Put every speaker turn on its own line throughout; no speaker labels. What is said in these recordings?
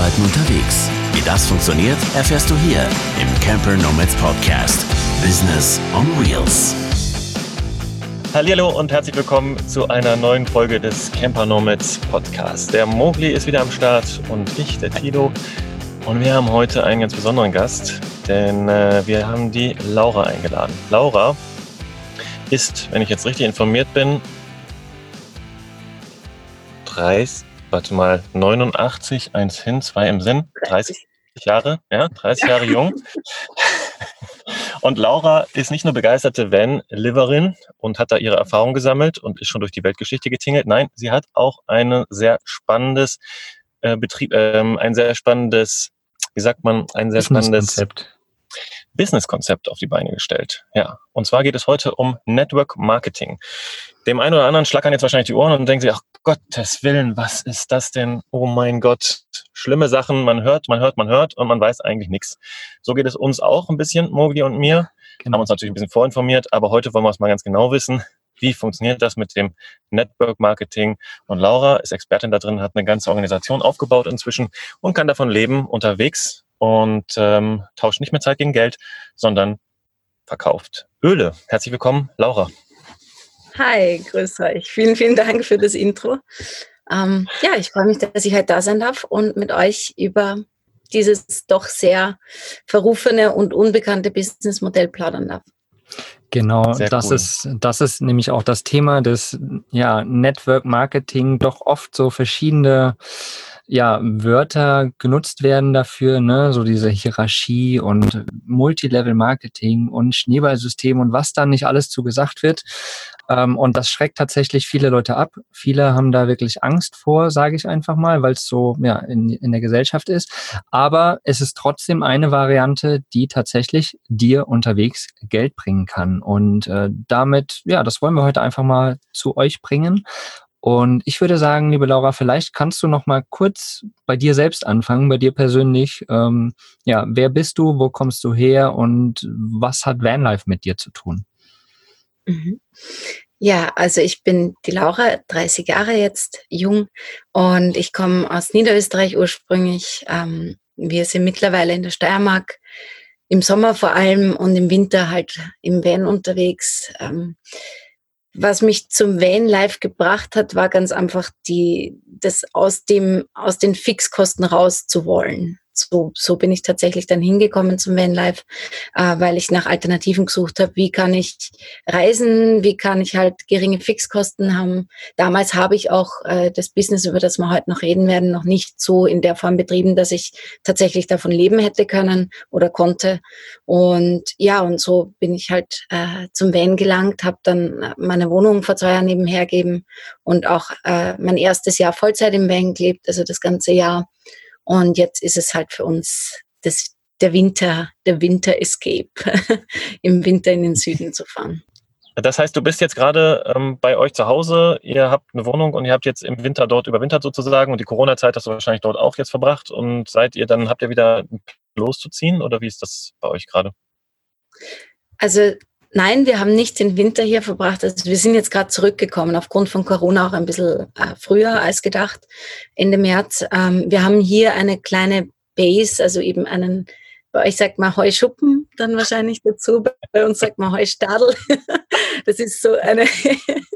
Arbeiten unterwegs. Wie das funktioniert, erfährst du hier im Camper Nomads Podcast. Business on Wheels.
Hallo und herzlich willkommen zu einer neuen Folge des Camper Nomads Podcast. Der Mogli ist wieder am Start und ich, der Tito. Und wir haben heute einen ganz besonderen Gast, denn äh, wir haben die Laura eingeladen. Laura ist, wenn ich jetzt richtig informiert bin, 30, warte mal, 89, eins hin, zwei im Sinn, 30 Jahre, ja, 30 Jahre jung. Und Laura ist nicht nur begeisterte Van-Liverin und hat da ihre Erfahrung gesammelt und ist schon durch die Weltgeschichte getingelt. Nein, sie hat auch ein sehr spannendes äh, Betrieb, ähm, ein sehr spannendes, wie sagt man, ein sehr spannendes Konzept. Business-Konzept auf die Beine gestellt. Ja, und zwar geht es heute um Network Marketing. Dem einen oder anderen schlackern jetzt wahrscheinlich die Ohren und denken sich, ach Gottes Willen, was ist das denn? Oh mein Gott, schlimme Sachen. Man hört, man hört, man hört und man weiß eigentlich nichts. So geht es uns auch ein bisschen, Mogli und mir. Genau. Haben uns natürlich ein bisschen vorinformiert, aber heute wollen wir es mal ganz genau wissen. Wie funktioniert das mit dem Network Marketing? Und Laura ist Expertin da drin, hat eine ganze Organisation aufgebaut inzwischen und kann davon leben unterwegs und ähm, tauscht nicht mehr Zeit gegen Geld, sondern verkauft Öle. Herzlich willkommen, Laura.
Hi, grüß euch. Vielen, vielen Dank für das Intro. Ähm, ja, ich freue mich, dass ich heute da sein darf und mit euch über dieses doch sehr verrufene und unbekannte Businessmodell plaudern darf.
Genau, das cool. ist, das ist nämlich auch das Thema des ja, Network Marketing, doch oft so verschiedene ja, Wörter genutzt werden dafür, ne, so diese Hierarchie und Multilevel-Marketing und Schneeballsystem und was da nicht alles zu gesagt wird. Ähm, und das schreckt tatsächlich viele Leute ab. Viele haben da wirklich Angst vor, sage ich einfach mal, weil es so ja, in, in der Gesellschaft ist. Aber es ist trotzdem eine Variante, die tatsächlich dir unterwegs Geld bringen kann. Und äh, damit, ja, das wollen wir heute einfach mal zu euch bringen. Und ich würde sagen, liebe Laura, vielleicht kannst du noch mal kurz bei dir selbst anfangen, bei dir persönlich. Ähm, ja, wer bist du, wo kommst du her und was hat Vanlife mit dir zu tun?
Mhm. Ja, also ich bin die Laura, 30 Jahre jetzt, jung und ich komme aus Niederösterreich ursprünglich. Ähm, wir sind mittlerweile in der Steiermark, im Sommer vor allem und im Winter halt im Van unterwegs. Ähm, was mich zum Van Life gebracht hat, war ganz einfach die, das aus dem, aus den Fixkosten rauszuwollen so, so bin ich tatsächlich dann hingekommen zum Vanlife, äh, weil ich nach Alternativen gesucht habe. Wie kann ich reisen? Wie kann ich halt geringe Fixkosten haben? Damals habe ich auch äh, das Business, über das wir heute noch reden werden, noch nicht so in der Form betrieben, dass ich tatsächlich davon leben hätte können oder konnte. Und ja, und so bin ich halt äh, zum Van gelangt, habe dann meine Wohnung vor zwei Jahren nebenher gegeben und auch äh, mein erstes Jahr Vollzeit im Van gelebt, also das ganze Jahr und jetzt ist es halt für uns das, der Winter, der Winter Escape, im Winter in den Süden zu fahren.
Das heißt, du bist jetzt gerade ähm, bei euch zu Hause, ihr habt eine Wohnung und ihr habt jetzt im Winter dort überwintert sozusagen und die Corona-Zeit hast du wahrscheinlich dort auch jetzt verbracht und seid ihr dann, habt ihr wieder loszuziehen oder wie ist das bei euch gerade?
Also Nein, wir haben nicht den Winter hier verbracht. Also wir sind jetzt gerade zurückgekommen, aufgrund von Corona auch ein bisschen äh, früher als gedacht, Ende März. Ähm, wir haben hier eine kleine Base, also eben einen, bei euch sagt man Heuschuppen dann wahrscheinlich dazu, bei uns sagt man Heustadel. das ist so eine,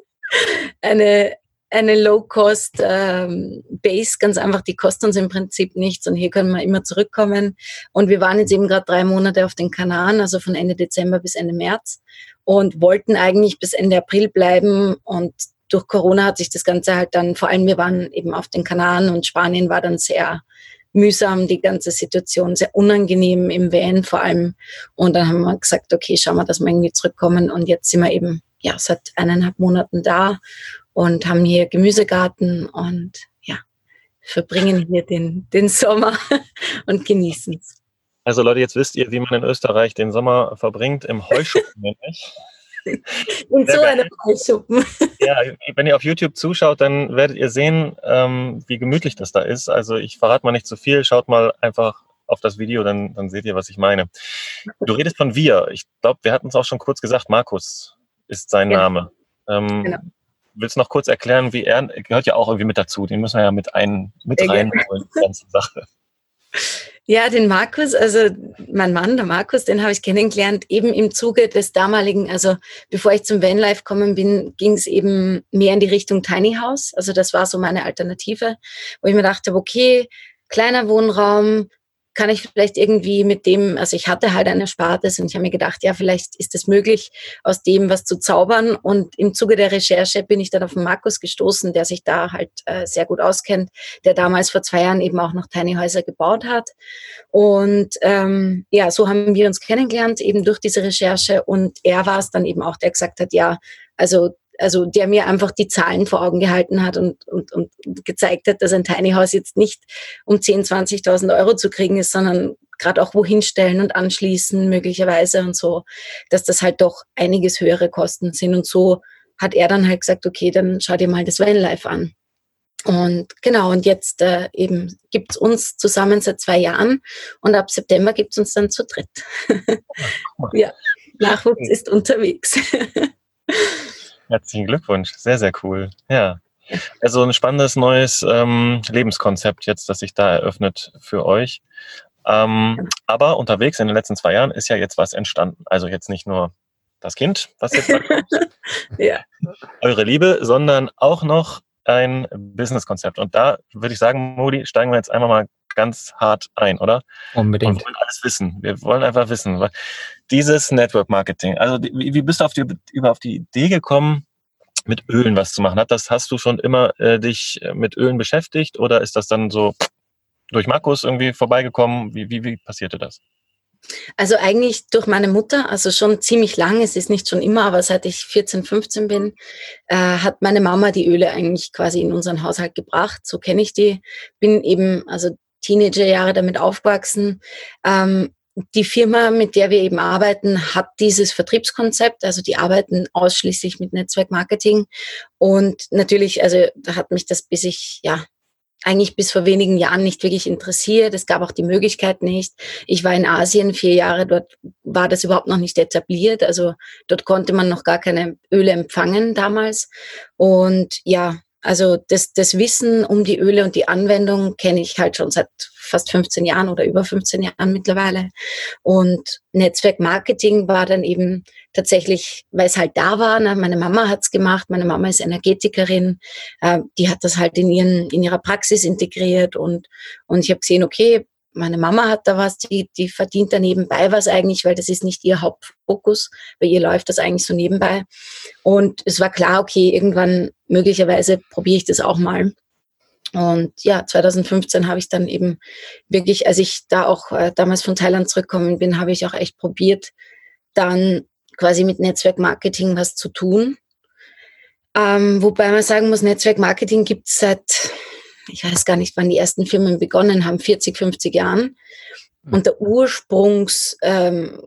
eine eine Low-Cost-Base, ähm, ganz einfach, die kostet uns im Prinzip nichts und hier können wir immer zurückkommen. Und wir waren jetzt eben gerade drei Monate auf den Kanaren, also von Ende Dezember bis Ende März und wollten eigentlich bis Ende April bleiben und durch Corona hat sich das Ganze halt dann, vor allem wir waren eben auf den Kanaren und Spanien war dann sehr mühsam, die ganze Situation, sehr unangenehm im Van vor allem. Und dann haben wir gesagt, okay, schauen wir, dass wir irgendwie zurückkommen. Und jetzt sind wir eben ja seit eineinhalb Monaten da und haben hier Gemüsegarten und ja, verbringen hier den, den Sommer und genießen es.
Also Leute, jetzt wisst ihr, wie man in Österreich den Sommer verbringt, im Heuschuppen nämlich.
In so einem Heuschuppen.
Ja, wenn ihr auf YouTube zuschaut, dann werdet ihr sehen, ähm, wie gemütlich das da ist. Also ich verrate mal nicht zu viel, schaut mal einfach auf das Video, dann, dann seht ihr, was ich meine. Du redest von wir. Ich glaube, wir hatten es auch schon kurz gesagt, Markus ist sein ja. Name. Ähm, genau willst du noch kurz erklären, wie er gehört ja auch irgendwie mit dazu. Den müssen wir ja mit ein mit reinholen, die ganze Sache.
Ja, den Markus, also mein Mann, der Markus, den habe ich kennengelernt, eben im Zuge des damaligen, also bevor ich zum Vanlife gekommen bin, ging es eben mehr in die Richtung Tiny House. Also das war so meine Alternative, wo ich mir dachte, okay, kleiner Wohnraum, kann ich vielleicht irgendwie mit dem, also ich hatte halt eine Spartes und ich habe mir gedacht, ja, vielleicht ist es möglich, aus dem was zu zaubern. Und im Zuge der Recherche bin ich dann auf Markus gestoßen, der sich da halt äh, sehr gut auskennt, der damals vor zwei Jahren eben auch noch Tiny Häuser gebaut hat. Und ähm, ja, so haben wir uns kennengelernt, eben durch diese Recherche. Und er war es dann eben auch, der gesagt hat, ja, also also der mir einfach die Zahlen vor Augen gehalten hat und, und, und gezeigt hat, dass ein Tiny House jetzt nicht um 10, 20.000 Euro zu kriegen ist, sondern gerade auch wohin stellen und anschließen möglicherweise und so, dass das halt doch einiges höhere Kosten sind. Und so hat er dann halt gesagt, okay, dann schau dir mal das Vanlife an. Und genau, und jetzt äh, eben gibt's uns zusammen seit zwei Jahren und ab September gibt's uns dann zu dritt. ja, Nachwuchs ist unterwegs.
Herzlichen Glückwunsch. Sehr, sehr cool. Ja. Also ein spannendes neues ähm, Lebenskonzept jetzt, das sich da eröffnet für euch. Ähm, aber unterwegs in den letzten zwei Jahren ist ja jetzt was entstanden. Also jetzt nicht nur das Kind, was jetzt kommt, ja. eure Liebe, sondern auch noch ein Businesskonzept. Und da würde ich sagen, Modi, steigen wir jetzt einmal mal ganz hart ein, oder?
Unbedingt.
wir wollen alles wissen. Wir wollen einfach wissen. Dieses Network Marketing, also wie, bist du auf die, über auf die Idee gekommen, mit Ölen was zu machen? Hat das, hast du schon immer äh, dich äh, mit Ölen beschäftigt oder ist das dann so durch Markus irgendwie vorbeigekommen? Wie, wie, wie passierte das?
Also eigentlich durch meine Mutter, also schon ziemlich lang, es ist nicht schon immer, aber seit ich 14, 15 bin, äh, hat meine Mama die Öle eigentlich quasi in unseren Haushalt gebracht. So kenne ich die. Bin eben, also Teenagerjahre damit aufgewachsen. Ähm, die Firma, mit der wir eben arbeiten, hat dieses Vertriebskonzept. Also die arbeiten ausschließlich mit Netzwerkmarketing. Und natürlich, also da hat mich das bis ich, ja, eigentlich bis vor wenigen Jahren nicht wirklich interessiert. Es gab auch die Möglichkeit nicht. Ich war in Asien vier Jahre, dort war das überhaupt noch nicht etabliert. Also dort konnte man noch gar keine Öle empfangen damals. Und ja, also das, das Wissen um die Öle und die Anwendung kenne ich halt schon seit fast 15 Jahren oder über 15 Jahren mittlerweile. Und Netzwerkmarketing war dann eben tatsächlich, weil es halt da war. Ne? Meine Mama hat's gemacht, meine Mama ist Energetikerin, äh, die hat das halt in, ihren, in ihrer Praxis integriert und, und ich habe gesehen, okay, meine Mama hat da was, die, die verdient da nebenbei was eigentlich, weil das ist nicht ihr Hauptfokus. Bei ihr läuft das eigentlich so nebenbei. Und es war klar, okay, irgendwann möglicherweise probiere ich das auch mal. Und ja, 2015 habe ich dann eben wirklich, als ich da auch äh, damals von Thailand zurückgekommen bin, habe ich auch echt probiert, dann quasi mit Netzwerkmarketing was zu tun. Ähm, wobei man sagen muss, Netzwerkmarketing gibt es seit ich weiß gar nicht, wann die ersten Firmen begonnen haben, 40, 50 Jahren. Und hm. der Ursprungs, ähm,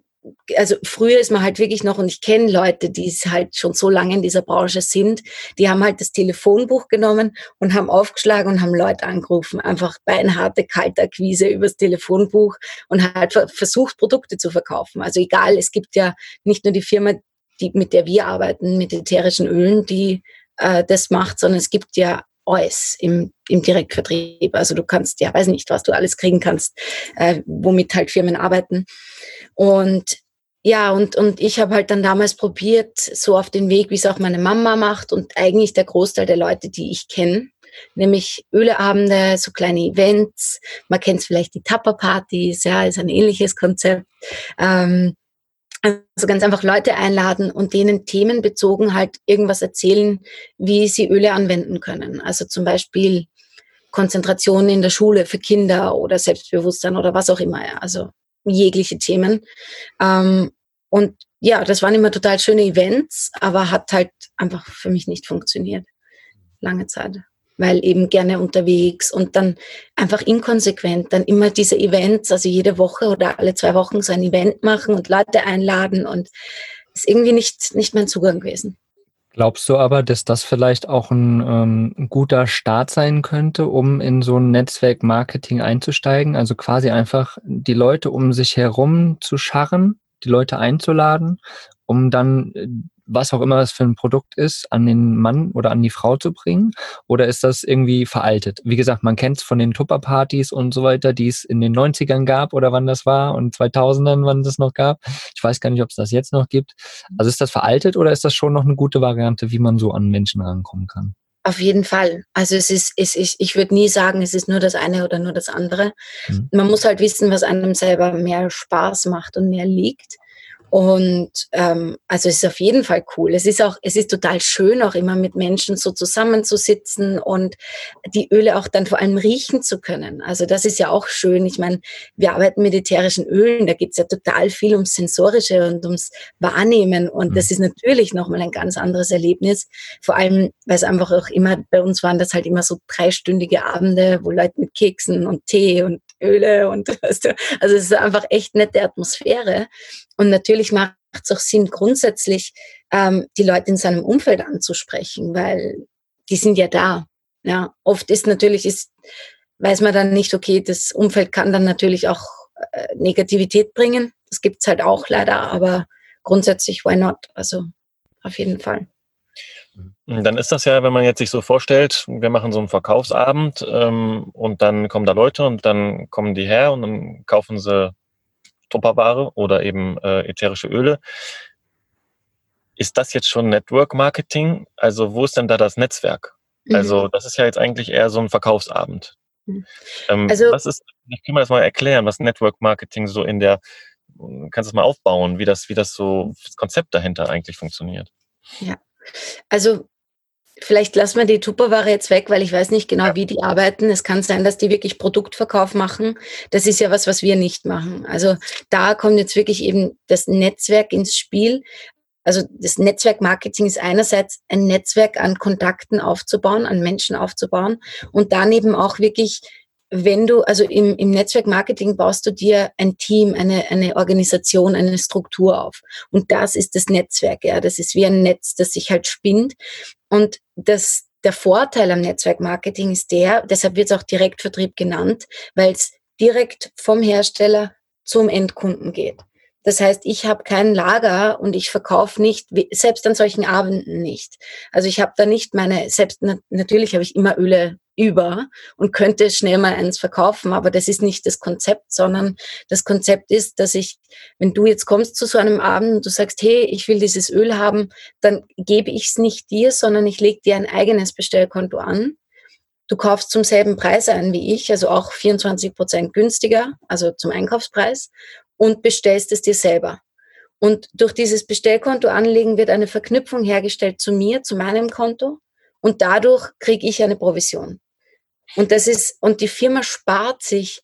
also früher ist man halt wirklich noch, und ich kenne Leute, die halt schon so lange in dieser Branche sind, die haben halt das Telefonbuch genommen und haben aufgeschlagen und haben Leute angerufen, einfach beinharte Kaltakquise übers Telefonbuch und halt versucht, Produkte zu verkaufen. Also egal, es gibt ja nicht nur die Firma, die, mit der wir arbeiten, mit ätherischen Ölen, die äh, das macht, sondern es gibt ja alles im, im Direktvertrieb. Also du kannst, ja, weiß nicht, was du alles kriegen kannst, äh, womit halt Firmen arbeiten. Und ja, und, und ich habe halt dann damals probiert, so auf den Weg, wie es auch meine Mama macht und eigentlich der Großteil der Leute, die ich kenne, nämlich Öleabende, so kleine Events. Man kennt vielleicht die Tapper-Partys, ja, ist ein ähnliches Konzept. Ähm, also ganz einfach Leute einladen und denen themenbezogen halt irgendwas erzählen, wie sie Öle anwenden können. Also zum Beispiel Konzentration in der Schule für Kinder oder Selbstbewusstsein oder was auch immer. Also jegliche Themen. Ähm, und ja, das waren immer total schöne Events, aber hat halt einfach für mich nicht funktioniert. Lange Zeit weil eben gerne unterwegs und dann einfach inkonsequent, dann immer diese Events, also jede Woche oder alle zwei Wochen so ein Event machen und Leute einladen und ist irgendwie nicht, nicht mein Zugang gewesen.
Glaubst du aber, dass das vielleicht auch ein ähm, guter Start sein könnte, um in so ein Netzwerk-Marketing einzusteigen? Also quasi einfach die Leute um sich herum zu scharren, die Leute einzuladen, um dann äh, was auch immer es für ein Produkt ist, an den Mann oder an die Frau zu bringen? Oder ist das irgendwie veraltet? Wie gesagt, man kennt es von den Tupperpartys und so weiter, die es in den 90ern gab oder wann das war und 2000ern, wann das noch gab. Ich weiß gar nicht, ob es das jetzt noch gibt. Also ist das veraltet oder ist das schon noch eine gute Variante, wie man so an Menschen rankommen kann?
Auf jeden Fall. Also es ist, es ist ich würde nie sagen, es ist nur das eine oder nur das andere. Mhm. Man muss halt wissen, was einem selber mehr Spaß macht und mehr liegt. Und ähm, also es ist auf jeden Fall cool. Es ist auch, es ist total schön, auch immer mit Menschen so zusammenzusitzen und die Öle auch dann vor allem riechen zu können. Also das ist ja auch schön. Ich meine, wir arbeiten mit ätherischen Ölen, da geht es ja total viel ums Sensorische und ums Wahrnehmen. Und das mhm. ist natürlich nochmal ein ganz anderes Erlebnis. Vor allem, weil es einfach auch immer, bei uns waren das halt immer so dreistündige Abende, wo Leute mit Keksen und Tee und Öle und also es ist einfach echt nette Atmosphäre. Und natürlich macht es auch Sinn, grundsätzlich ähm, die Leute in seinem Umfeld anzusprechen, weil die sind ja da. Ja, oft ist natürlich, ist, weiß man dann nicht, okay, das Umfeld kann dann natürlich auch äh, Negativität bringen. Das gibt's halt auch leider, aber grundsätzlich, why not? Also auf jeden Fall.
Dann ist das ja, wenn man jetzt sich so vorstellt, wir machen so einen Verkaufsabend ähm, und dann kommen da Leute und dann kommen die her und dann kaufen sie Tupperware oder eben äh, ätherische Öle. Ist das jetzt schon Network Marketing? Also wo ist denn da das Netzwerk? Mhm. Also das ist ja jetzt eigentlich eher so ein Verkaufsabend. Mhm. Ähm, also, was ist, ich kann mir das mal erklären, was Network Marketing so in der, kannst du es mal aufbauen, wie das, wie das so, das Konzept dahinter eigentlich funktioniert?
Ja, also Vielleicht lassen wir die Tupperware jetzt weg, weil ich weiß nicht genau, wie die arbeiten. Es kann sein, dass die wirklich Produktverkauf machen. Das ist ja was, was wir nicht machen. Also da kommt jetzt wirklich eben das Netzwerk ins Spiel. Also das Netzwerkmarketing ist einerseits ein Netzwerk an Kontakten aufzubauen, an Menschen aufzubauen und dann eben auch wirklich wenn du, also im, im Netzwerkmarketing baust du dir ein Team, eine, eine Organisation, eine Struktur auf. Und das ist das Netzwerk, ja. Das ist wie ein Netz, das sich halt spinnt. Und das, der Vorteil am Netzwerkmarketing ist der, deshalb wird es auch Direktvertrieb genannt, weil es direkt vom Hersteller zum Endkunden geht. Das heißt, ich habe kein Lager und ich verkaufe nicht, selbst an solchen Abenden nicht. Also ich habe da nicht meine, selbst natürlich habe ich immer Öle über und könnte schnell mal eins verkaufen, aber das ist nicht das Konzept, sondern das Konzept ist, dass ich, wenn du jetzt kommst zu so einem Abend und du sagst, hey, ich will dieses Öl haben, dann gebe ich es nicht dir, sondern ich lege dir ein eigenes Bestellkonto an. Du kaufst zum selben Preis ein wie ich, also auch 24 Prozent günstiger, also zum Einkaufspreis und bestellst es dir selber. Und durch dieses Bestellkonto anlegen wird eine Verknüpfung hergestellt zu mir, zu meinem Konto. Und dadurch kriege ich eine Provision. Und das ist, und die Firma spart sich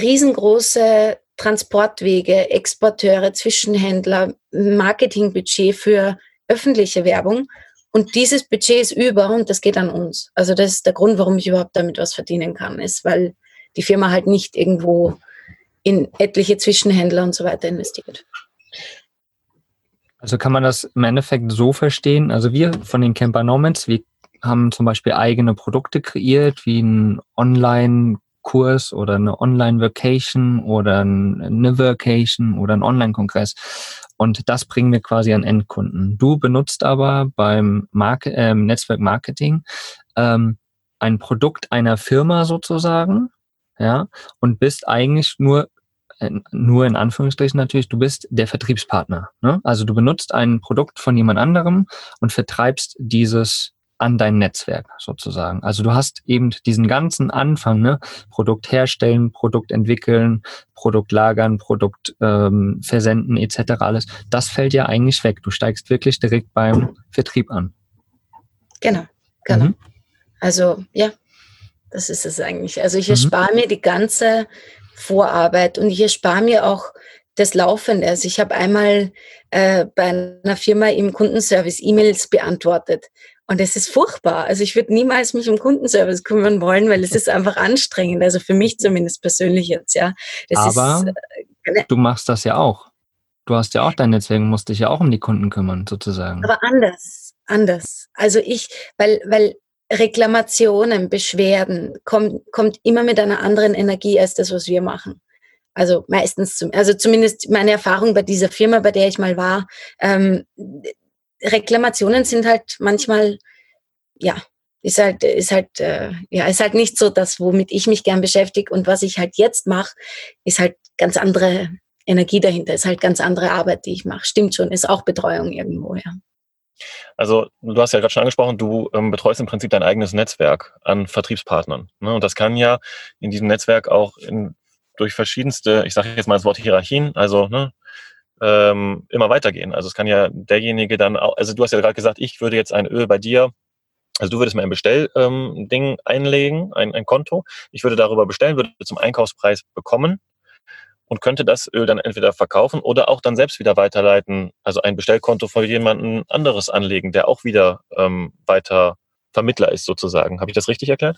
riesengroße Transportwege, Exporteure, Zwischenhändler, Marketingbudget für öffentliche Werbung. Und dieses Budget ist über und das geht an uns. Also das ist der Grund, warum ich überhaupt damit was verdienen kann, ist, weil die Firma halt nicht irgendwo in etliche Zwischenhändler und so weiter investiert.
Also kann man das im Endeffekt so verstehen, also wir von den Camper Nomads, wir haben zum Beispiel eigene Produkte kreiert, wie ein Online-Kurs oder eine Online-Vacation oder eine Vacation oder ein Online-Kongress. Und das bringen wir quasi an Endkunden. Du benutzt aber beim Marke, äh, Netzwerk Marketing ähm, ein Produkt einer Firma sozusagen, ja, und bist eigentlich nur äh, nur in Anführungsstrichen natürlich, du bist der Vertriebspartner. Ne? Also du benutzt ein Produkt von jemand anderem und vertreibst dieses an dein Netzwerk sozusagen. Also du hast eben diesen ganzen Anfang, ne? Produkt herstellen, Produkt entwickeln, Produkt lagern, Produkt ähm, versenden etc. alles. Das fällt ja eigentlich weg. Du steigst wirklich direkt beim Vertrieb an.
Genau, genau. Mhm. Also ja, das ist es eigentlich. Also ich mhm. erspare mir die ganze Vorarbeit und ich erspare mir auch das Laufende. Also ich habe einmal äh, bei einer Firma im Kundenservice E-Mails beantwortet. Und es ist furchtbar. Also ich würde niemals mich um Kundenservice kümmern wollen, weil es ist einfach anstrengend. Also für mich zumindest persönlich jetzt, ja.
Das Aber ist, äh, du machst das ja auch. Du hast ja auch dein Netzwerk, musst dich ja auch um die Kunden kümmern, sozusagen.
Aber anders, anders. Also ich, weil, weil Reklamationen, Beschwerden kommt, kommt immer mit einer anderen Energie als das, was wir machen. Also meistens, zum, also zumindest meine Erfahrung bei dieser Firma, bei der ich mal war, ähm, Reklamationen sind halt manchmal, ja, ist halt, ist halt, äh, ja, ist halt nicht so das, womit ich mich gern beschäftige und was ich halt jetzt mache, ist halt ganz andere Energie dahinter, ist halt ganz andere Arbeit, die ich mache. Stimmt schon, ist auch Betreuung irgendwo, ja.
Also du hast ja gerade schon angesprochen, du ähm, betreust im Prinzip dein eigenes Netzwerk an Vertriebspartnern. Ne? Und das kann ja in diesem Netzwerk auch in, durch verschiedenste, ich sage jetzt mal das Wort Hierarchien, also ne, ähm, immer weitergehen. Also es kann ja derjenige dann auch, also du hast ja gerade gesagt, ich würde jetzt ein Öl bei dir also du würdest mir ein Bestellding ähm, einlegen, ein, ein Konto. Ich würde darüber bestellen, würde zum Einkaufspreis bekommen und könnte das Öl dann entweder verkaufen oder auch dann selbst wieder weiterleiten, also ein Bestellkonto von jemandem anderes anlegen, der auch wieder ähm, weiter Vermittler ist sozusagen. Habe ich das richtig erklärt?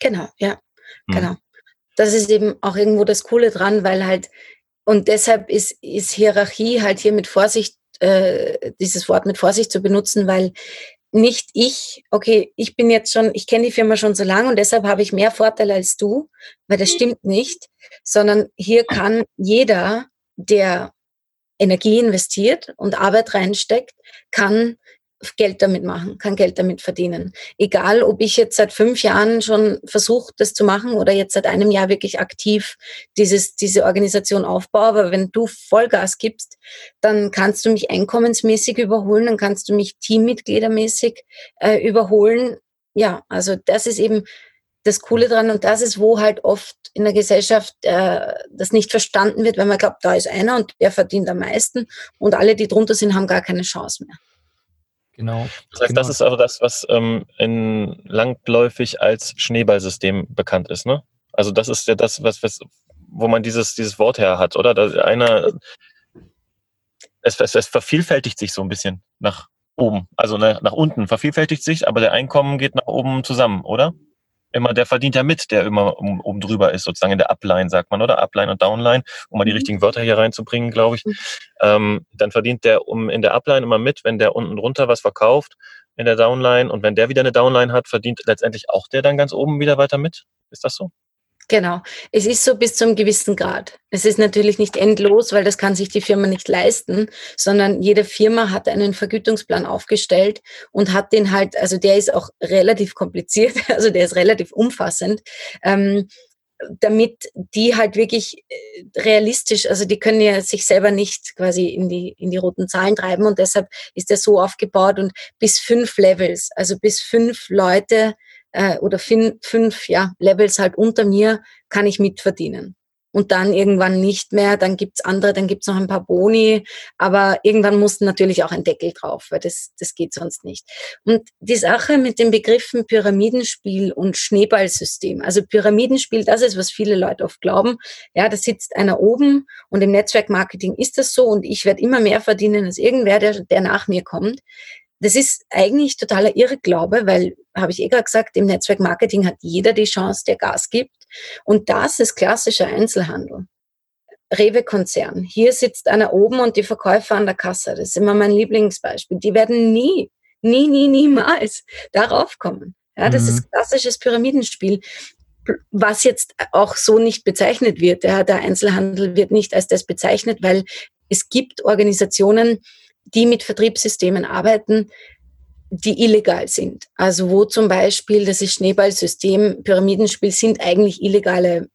Genau, ja, hm. genau. Das ist eben auch irgendwo das Coole dran, weil halt, und deshalb ist, ist Hierarchie halt hier mit Vorsicht, äh, dieses Wort mit Vorsicht zu benutzen, weil nicht ich, okay, ich bin jetzt schon, ich kenne die Firma schon so lange und deshalb habe ich mehr Vorteile als du, weil das stimmt nicht, sondern hier kann jeder, der Energie investiert und Arbeit reinsteckt, kann Geld damit machen, kann Geld damit verdienen. Egal, ob ich jetzt seit fünf Jahren schon versuche, das zu machen oder jetzt seit einem Jahr wirklich aktiv dieses, diese Organisation aufbaue. Aber wenn du Vollgas gibst, dann kannst du mich einkommensmäßig überholen, dann kannst du mich teammitgliedermäßig äh, überholen. Ja, also das ist eben das Coole dran und das ist, wo halt oft in der Gesellschaft äh, das nicht verstanden wird, wenn man glaubt, da ist einer und der verdient am meisten und alle, die drunter sind, haben gar keine Chance mehr.
Genau. Das heißt, genau. das ist also das, was ähm, in langläufig als Schneeballsystem bekannt ist, ne? Also das ist ja das, was, was wo man dieses, dieses Wort her hat, oder? Da einer, es, es, es vervielfältigt sich so ein bisschen nach oben. Also ne, nach unten vervielfältigt sich, aber der Einkommen geht nach oben zusammen, oder? Immer, der verdient ja mit, der immer um, oben drüber ist, sozusagen in der Upline, sagt man, oder? Upline und Downline, um mal die mhm. richtigen Wörter hier reinzubringen, glaube ich. Mhm. Ähm, dann verdient der um in der Upline immer mit, wenn der unten drunter was verkauft in der Downline und wenn der wieder eine Downline hat, verdient letztendlich auch der dann ganz oben wieder weiter mit. Ist das so?
Genau. Es ist so bis zu einem gewissen Grad. Es ist natürlich nicht endlos, weil das kann sich die Firma nicht leisten, sondern jede Firma hat einen Vergütungsplan aufgestellt und hat den halt, also der ist auch relativ kompliziert, also der ist relativ umfassend. Ähm, damit die halt wirklich äh, realistisch, also die können ja sich selber nicht quasi in die, in die roten Zahlen treiben und deshalb ist der so aufgebaut und bis fünf Levels, also bis fünf Leute äh, oder fin, fünf ja, Levels halt unter mir kann ich mitverdienen. Und dann irgendwann nicht mehr, dann gibt's andere, dann gibt's noch ein paar Boni, aber irgendwann muss natürlich auch ein Deckel drauf, weil das, das geht sonst nicht. Und die Sache mit den Begriffen Pyramidenspiel und Schneeballsystem, also Pyramidenspiel, das ist, was viele Leute oft glauben, ja, da sitzt einer oben und im Netzwerkmarketing ist das so und ich werde immer mehr verdienen als irgendwer, der, der nach mir kommt. Das ist eigentlich totaler Irrglaube, weil, habe ich eh gerade gesagt, im Netzwerkmarketing hat jeder die Chance, der Gas gibt. Und das ist klassischer Einzelhandel. Rewe-Konzern. Hier sitzt einer oben und die Verkäufer an der Kasse. Das ist immer mein Lieblingsbeispiel. Die werden nie, nie, nie, niemals darauf kommen. Ja, das mhm. ist klassisches Pyramidenspiel, was jetzt auch so nicht bezeichnet wird. Ja, der Einzelhandel wird nicht als das bezeichnet, weil es gibt Organisationen, die mit Vertriebssystemen arbeiten, die illegal sind. Also wo zum Beispiel das ist Schneeballsystem, Pyramidenspiel sind eigentlich illegale,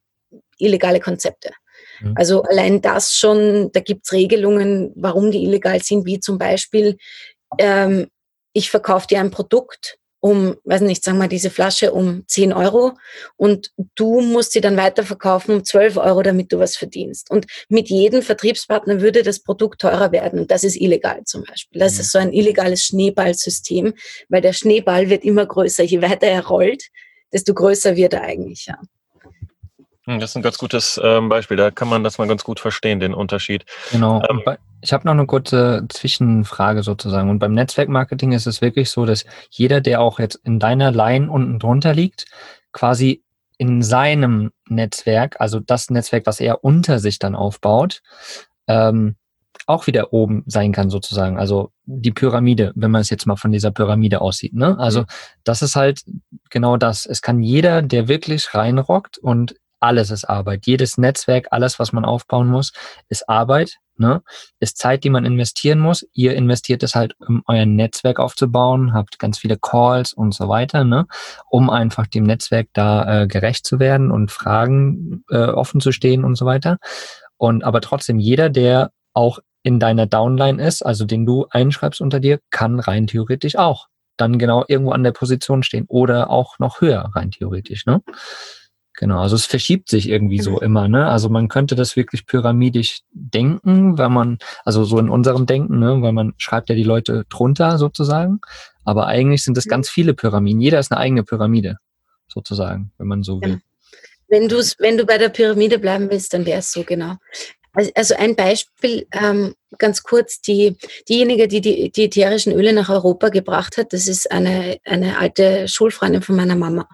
illegale Konzepte. Mhm. Also allein das schon, da gibt's Regelungen, warum die illegal sind, wie zum Beispiel, ähm, ich verkaufe dir ein Produkt um, weiß nicht, sagen wir diese Flasche um 10 Euro und du musst sie dann weiterverkaufen um 12 Euro, damit du was verdienst. Und mit jedem Vertriebspartner würde das Produkt teurer werden. Und das ist illegal zum Beispiel. Das mhm. ist so ein illegales Schneeballsystem, weil der Schneeball wird immer größer. Je weiter er rollt, desto größer wird er eigentlich, ja.
Hm, das ist ein ganz gutes ähm, Beispiel. Da kann man das mal ganz gut verstehen, den Unterschied.
Genau. Ähm, ich habe noch eine kurze Zwischenfrage sozusagen. Und beim Netzwerkmarketing ist es wirklich so, dass jeder, der auch jetzt in deiner Line unten drunter liegt, quasi in seinem Netzwerk, also das Netzwerk, was er unter sich dann aufbaut, ähm, auch wieder oben sein kann sozusagen. Also die Pyramide, wenn man es jetzt mal von dieser Pyramide aussieht. Ne? Also das ist halt genau das. Es kann jeder, der wirklich reinrockt und alles ist Arbeit. Jedes Netzwerk, alles, was man aufbauen muss, ist Arbeit. Ne? Ist Zeit, die man investieren muss. Ihr investiert es halt, um euer Netzwerk aufzubauen, habt ganz viele Calls und so weiter, ne? um einfach dem Netzwerk da äh, gerecht zu werden und Fragen äh, offen zu stehen und so weiter. Und aber trotzdem, jeder, der auch in deiner Downline ist, also den du einschreibst unter dir, kann rein theoretisch auch dann genau irgendwo an der Position stehen oder auch noch höher rein theoretisch. Ne? Genau, also es verschiebt sich irgendwie so mhm. immer, ne? Also man könnte das wirklich pyramidisch denken, wenn man, also so in unserem Denken, ne, weil man schreibt ja die Leute drunter sozusagen, aber eigentlich sind es mhm. ganz viele Pyramiden. Jeder ist eine eigene Pyramide, sozusagen, wenn man so will.
Wenn, du's, wenn du bei der Pyramide bleiben willst, dann wäre es so genau. Also ein Beispiel, ähm, ganz kurz, die, diejenige, die, die die ätherischen Öle nach Europa gebracht hat, das ist eine, eine alte Schulfreundin von meiner Mama.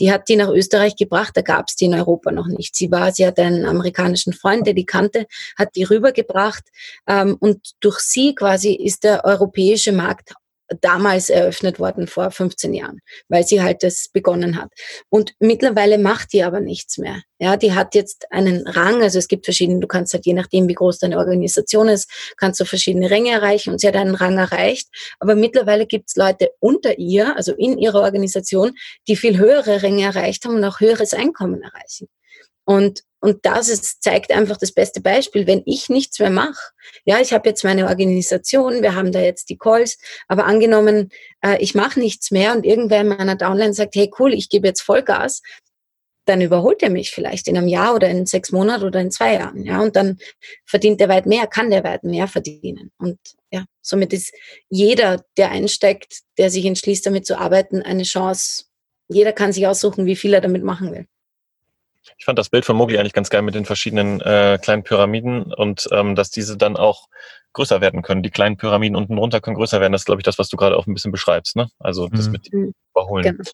Die hat die nach Österreich gebracht, da gab es die in Europa noch nicht. Sie war, sie hat einen amerikanischen Freund, der die kannte, hat die rübergebracht ähm, und durch sie quasi ist der europäische Markt damals eröffnet worden vor 15 Jahren, weil sie halt das begonnen hat. Und mittlerweile macht die aber nichts mehr. Ja, die hat jetzt einen Rang, also es gibt verschiedene, du kannst halt je nachdem, wie groß deine Organisation ist, kannst du verschiedene Ränge erreichen und sie hat einen Rang erreicht. Aber mittlerweile gibt es Leute unter ihr, also in ihrer Organisation, die viel höhere Ränge erreicht haben und auch höheres Einkommen erreichen. Und, und das ist, zeigt einfach das beste Beispiel. Wenn ich nichts mehr mache, ja, ich habe jetzt meine Organisation, wir haben da jetzt die Calls, aber angenommen, äh, ich mache nichts mehr und irgendwer in meiner Downline sagt, hey cool, ich gebe jetzt Vollgas, dann überholt er mich vielleicht in einem Jahr oder in sechs Monaten oder in zwei Jahren. Ja, und dann verdient er weit mehr, kann der weit mehr verdienen. Und ja, somit ist jeder, der einsteigt, der sich entschließt, damit zu arbeiten, eine Chance. Jeder kann sich aussuchen, wie viel er damit machen will.
Ich fand das Bild von Mogli eigentlich ganz geil mit den verschiedenen äh, kleinen Pyramiden und ähm, dass diese dann auch größer werden können. Die kleinen Pyramiden unten drunter können größer werden. Das ist, glaube ich, das, was du gerade auch ein bisschen beschreibst. Ne? Also das mhm. mit dem Überholen. Genau.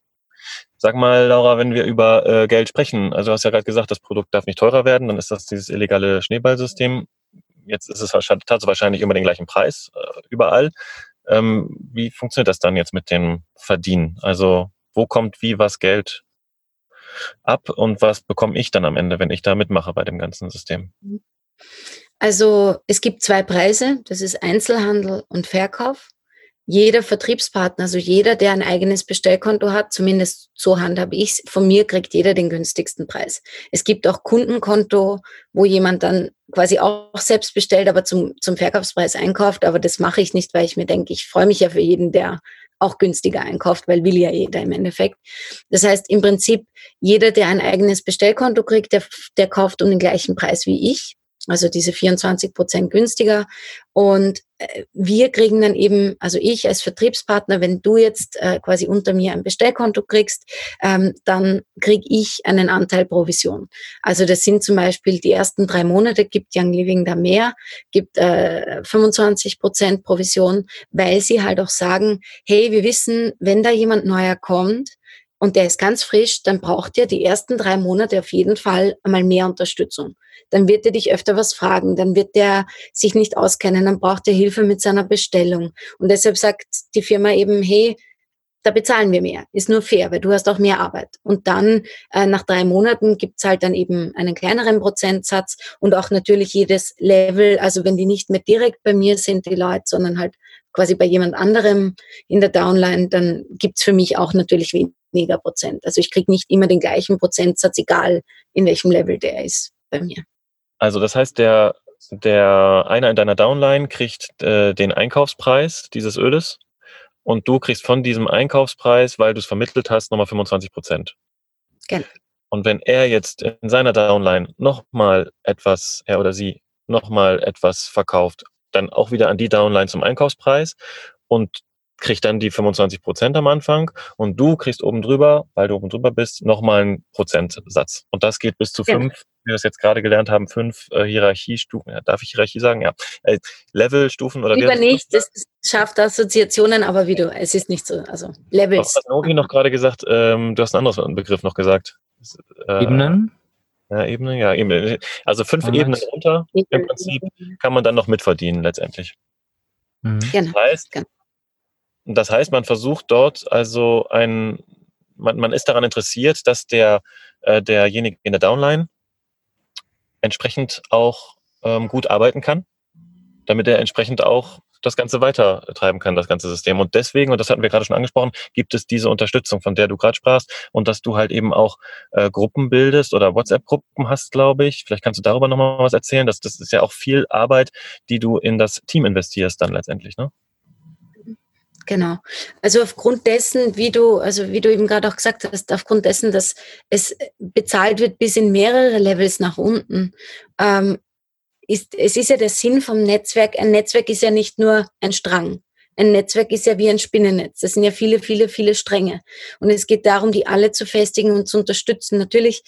Sag mal, Laura, wenn wir über äh, Geld sprechen, also du hast ja gerade gesagt, das Produkt darf nicht teurer werden, dann ist das dieses illegale Schneeballsystem. Jetzt ist es wahrscheinlich immer den gleichen Preis äh, überall. Ähm, wie funktioniert das dann jetzt mit dem Verdienen? Also wo kommt wie was Geld ab und was bekomme ich dann am Ende, wenn ich da mitmache bei dem ganzen System?
Also es gibt zwei Preise, das ist Einzelhandel und Verkauf. Jeder Vertriebspartner, also jeder, der ein eigenes Bestellkonto hat, zumindest so handhabe ich von mir kriegt jeder den günstigsten Preis. Es gibt auch Kundenkonto, wo jemand dann quasi auch selbst bestellt, aber zum, zum Verkaufspreis einkauft. Aber das mache ich nicht, weil ich mir denke, ich freue mich ja für jeden, der auch günstiger einkauft, weil will ja jeder im Endeffekt. Das heißt, im Prinzip, jeder, der ein eigenes Bestellkonto kriegt, der, der kauft um den gleichen Preis wie ich also diese 24 Prozent günstiger. Und äh, wir kriegen dann eben, also ich als Vertriebspartner, wenn du jetzt äh, quasi unter mir ein Bestellkonto kriegst, ähm, dann kriege ich einen Anteil Provision. Also das sind zum Beispiel die ersten drei Monate gibt Young Living da mehr, gibt äh, 25 Prozent Provision, weil sie halt auch sagen, hey, wir wissen, wenn da jemand neuer kommt, und der ist ganz frisch, dann braucht ihr die ersten drei Monate auf jeden Fall einmal mehr Unterstützung dann wird er dich öfter was fragen, dann wird der sich nicht auskennen, dann braucht er Hilfe mit seiner Bestellung. Und deshalb sagt die Firma eben, hey, da bezahlen wir mehr. Ist nur fair, weil du hast auch mehr Arbeit. Und dann äh, nach drei Monaten gibt's halt dann eben einen kleineren Prozentsatz und auch natürlich jedes Level, also wenn die nicht mehr direkt bei mir sind, die Leute, sondern halt quasi bei jemand anderem in der Downline, dann gibt's für mich auch natürlich weniger Prozent. Also ich krieg nicht immer den gleichen Prozentsatz, egal in welchem Level der ist bei mir.
Also das heißt, der, der einer in deiner Downline kriegt äh, den Einkaufspreis dieses Öles und du kriegst von diesem Einkaufspreis, weil du es vermittelt hast, nochmal 25 Prozent.
Genau.
Und wenn er jetzt in seiner Downline nochmal etwas, er oder sie nochmal etwas verkauft, dann auch wieder an die Downline zum Einkaufspreis und kriegt dann die 25 Prozent am Anfang und du kriegst oben drüber, weil du oben drüber bist, nochmal einen Prozentsatz. Und das geht bis zu ja. fünf, wie wir es jetzt gerade gelernt haben, fünf äh, Hierarchiestufen. Ja, darf ich Hierarchie sagen? Ja. Äh, Levelstufen oder
Lieber nicht, das schafft Assoziationen, aber wie du, es ist nicht so. Also Levels.
Hat Nogi noch gerade gesagt? Ähm, du hast einen anderen Begriff noch gesagt.
Äh, Ebenen?
Ja, Ebenen, ja, Ebenen. Also fünf oh, Ebenen runter im Prinzip kann man dann noch mitverdienen letztendlich.
Mhm. Genau.
Das heißt, das heißt, man versucht dort also ein, man, man ist daran interessiert, dass der, äh, derjenige in der Downline entsprechend auch ähm, gut arbeiten kann, damit er entsprechend auch das Ganze weiter treiben kann, das ganze System. Und deswegen, und das hatten wir gerade schon angesprochen, gibt es diese Unterstützung, von der du gerade sprachst und dass du halt eben auch äh, Gruppen bildest oder WhatsApp-Gruppen hast, glaube ich. Vielleicht kannst du darüber nochmal was erzählen. Das, das ist ja auch viel Arbeit, die du in das Team investierst dann letztendlich, ne?
Genau. Also aufgrund dessen, wie du, also wie du eben gerade auch gesagt hast, aufgrund dessen, dass es bezahlt wird bis in mehrere Levels nach unten, ähm, ist, es ist ja der Sinn vom Netzwerk. Ein Netzwerk ist ja nicht nur ein Strang. Ein Netzwerk ist ja wie ein Spinnennetz. Das sind ja viele, viele, viele Stränge. Und es geht darum, die alle zu festigen und zu unterstützen. Natürlich